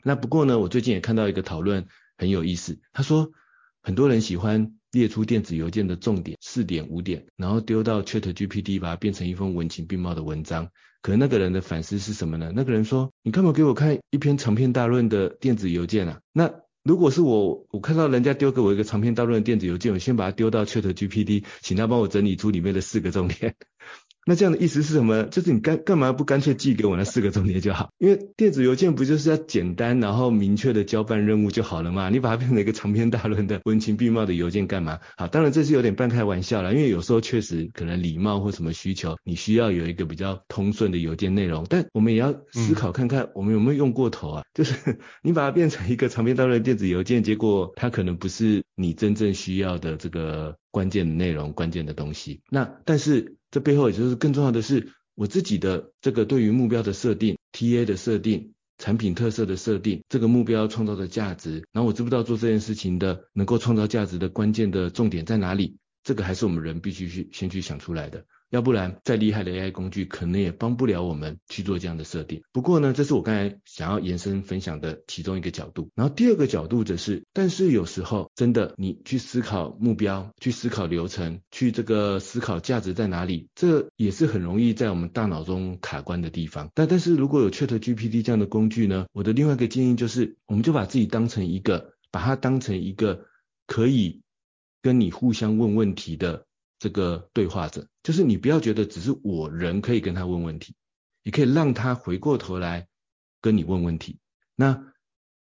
[SPEAKER 2] 那不过呢，我最近也看到一个讨论很有意思，他说很多人喜欢。列出电子邮件的重点四点五点，然后丢到 ChatGPT，把它变成一封文情并茂的文章。可能那个人的反思是什么呢？那个人说：“你干嘛给我看一篇长篇大论的电子邮件啊？”那如果是我，我看到人家丢给我一个长篇大论的电子邮件，我先把它丢到 ChatGPT，请他帮我整理出里面的四个重点。那这样的意思是什么？就是你干干嘛不干脆寄给我那四个重点就好？因为电子邮件不就是要简单然后明确的交办任务就好了嘛？你把它变成一个长篇大论的文情并茂的邮件干嘛？好，当然这是有点半开玩笑啦，因为有时候确实可能礼貌或什么需求，你需要有一个比较通顺的邮件内容，但我们也要思考看看我们有没有用过头啊？就是你把它变成一个长篇大论的电子邮件，结果它可能不是你真正需要的这个关键的内容、关键的东西。那但是。这背后也就是更重要的是我自己的这个对于目标的设定、TA 的设定、产品特色的设定、这个目标创造的价值，然后我知不知道做这件事情的能够创造价值的关键的重点在哪里？这个还是我们人必须去先去想出来的。要不然，再厉害的 AI 工具可能也帮不了我们去做这样的设定。不过呢，这是我刚才想要延伸分享的其中一个角度。然后第二个角度则是，但是有时候真的，你去思考目标，去思考流程，去这个思考价值在哪里，这也是很容易在我们大脑中卡关的地方。但但是如果有 ChatGPT 这样的工具呢，我的另外一个建议就是，我们就把自己当成一个，把它当成一个可以跟你互相问问题的。这个对话者，就是你不要觉得只是我人可以跟他问问题，你可以让他回过头来跟你问问题。那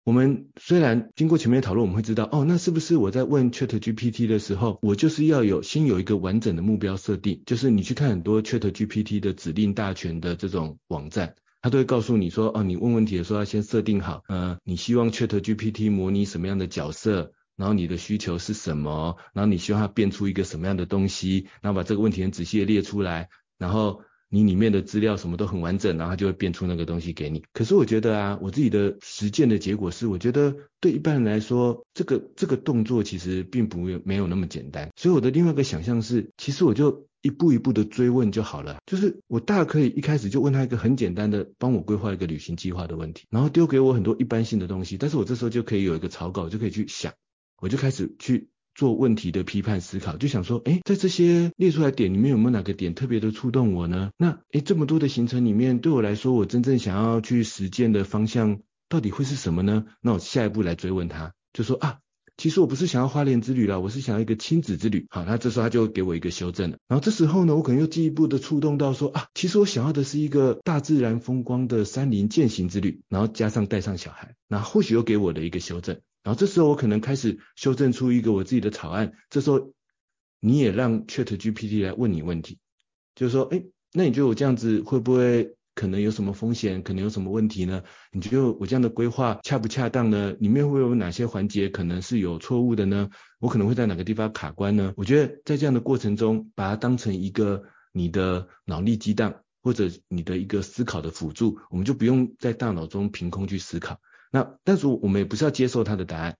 [SPEAKER 2] 我们虽然经过前面的讨论，我们会知道，哦，那是不是我在问 ChatGPT 的时候，我就是要有先有一个完整的目标设定？就是你去看很多 ChatGPT 的指令大全的这种网站，他都会告诉你说，哦，你问问题的时候要先设定好，呃，你希望 ChatGPT 模拟什么样的角色？然后你的需求是什么？然后你希望它变出一个什么样的东西？然后把这个问题很仔细的列出来，然后你里面的资料什么都很完整，然后它就会变出那个东西给你。可是我觉得啊，我自己的实践的结果是，我觉得对一般人来说，这个这个动作其实并不没有那么简单。所以我的另外一个想象是，其实我就一步一步的追问就好了。就是我大可以一开始就问他一个很简单的，帮我规划一个旅行计划的问题，然后丢给我很多一般性的东西，但是我这时候就可以有一个草稿，就可以去想。我就开始去做问题的批判思考，就想说，诶，在这些列出来点里面，有没有哪个点特别的触动我呢？那，诶，这么多的行程里面，对我来说，我真正想要去实践的方向到底会是什么呢？那我下一步来追问他，就说啊，其实我不是想要花莲之旅啦，我是想要一个亲子之旅。好，那这时候他就给我一个修正了。然后这时候呢，我可能又进一步的触动到说啊，其实我想要的是一个大自然风光的山林践行之旅，然后加上带上小孩，那或许又给我的一个修正。然后这时候我可能开始修正出一个我自己的草案。这时候你也让 ChatGPT 来问你问题，就是说，哎，那你觉得我这样子会不会可能有什么风险？可能有什么问题呢？你觉得我这样的规划恰不恰当呢？里面会有哪些环节可能是有错误的呢？我可能会在哪个地方卡关呢？我觉得在这样的过程中，把它当成一个你的脑力激荡或者你的一个思考的辅助，我们就不用在大脑中凭空去思考。那但是我们也不是要接受他的答案，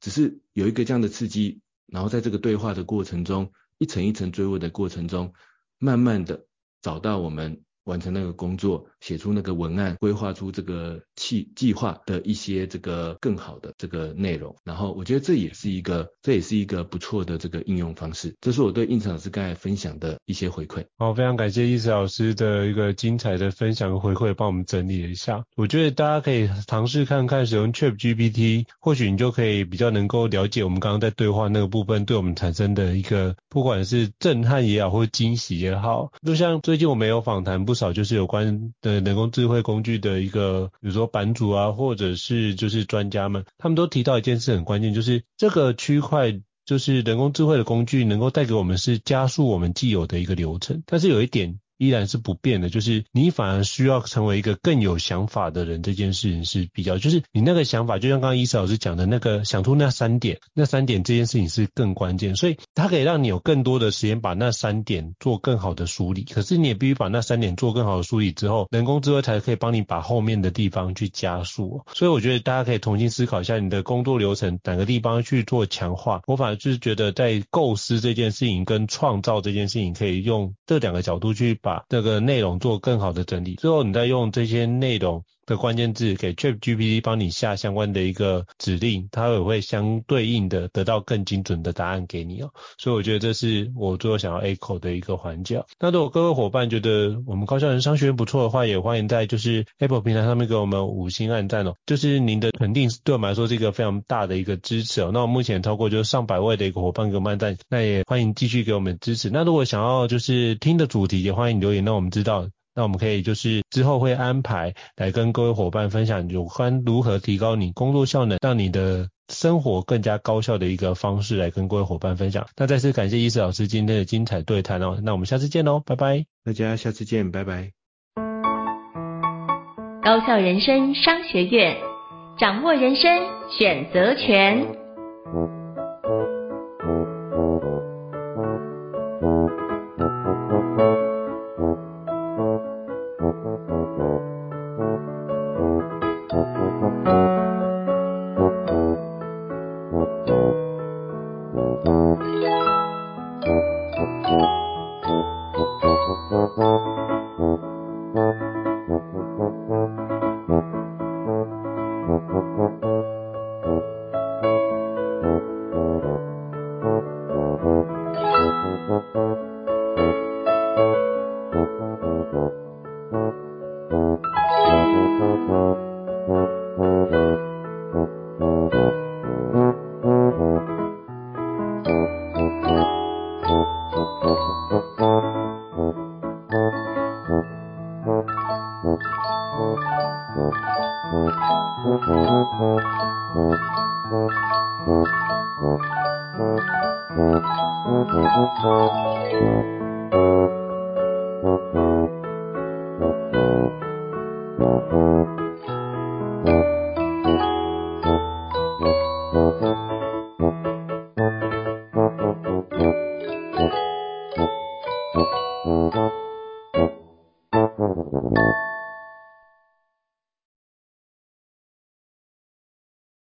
[SPEAKER 2] 只是有一个这样的刺激，然后在这个对话的过程中，一层一层追问的过程中，慢慢的找到我们。完成那个工作，写出那个文案，规划出这个计计划的一些这个更好的这个内容，然后我觉得这也是一个，这也是一个不错的这个应用方式。这是我对胤丞老师刚才分享的一些回馈。
[SPEAKER 1] 好，非常感谢胤丞老师的一个精彩的分享和回馈，帮我们整理了一下。我觉得大家可以尝试看看使用 ChatGPT，或许你就可以比较能够了解我们刚刚在对话那个部分对我们产生的一个，不管是震撼也好，或惊喜也好。就像最近我们有访谈不少，就是有关的人工智慧工具的一个，比如说版主啊，或者是就是专家们，他们都提到一件事很关键，就是这个区块就是人工智慧的工具能够带给我们是加速我们既有的一个流程，但是有一点依然是不变的，就是你反而需要成为一个更有想法的人。这件事情是比较，就是你那个想法，就像刚刚伊斯老师讲的那个，想出那三点，那三点这件事情是更关键，所以它可以让你有更多的时间把那三点做更好的梳理。可是你也必须把那三点做更好的梳理之后，人工智慧才可以帮你把后面的地方去加速。所以我觉得大家可以重新思考一下你的工作流程，哪个地方去做强化。我反而就是觉得在构思这件事情跟创造这件事情，可以用这两个角度去把把这个内容做更好的整理。最后你再用这些内容的关键字给 ChatGPT 帮你下相关的一个指令，它也会相对应的得到更精准的答案给你哦。所以我觉得这是我最后想要 echo 的一个环节。那如果各位伙伴觉得我们高校人商学院不错的话，也欢迎在就是 Apple 平台上面给我们五星按赞哦。就是您的肯定对我们来说是一个非常大的一个支持哦。那我目前超过就是上百位的一个伙伴给我们按赞，那也欢迎继续给我们支持。那如果想要就是听的主题，也欢迎留言让我们知道。那我们可以就是之后会安排来跟各位伙伴分享有关如何提高你工作效能，让你的生活更加高效的一个方式来跟各位伙伴分享。那再次感谢伊斯老师今天的精彩对谈哦，那我们下次见喽，拜拜。
[SPEAKER 2] 大家下次见，拜拜。
[SPEAKER 3] 高效人生商学院，掌握人生选择权。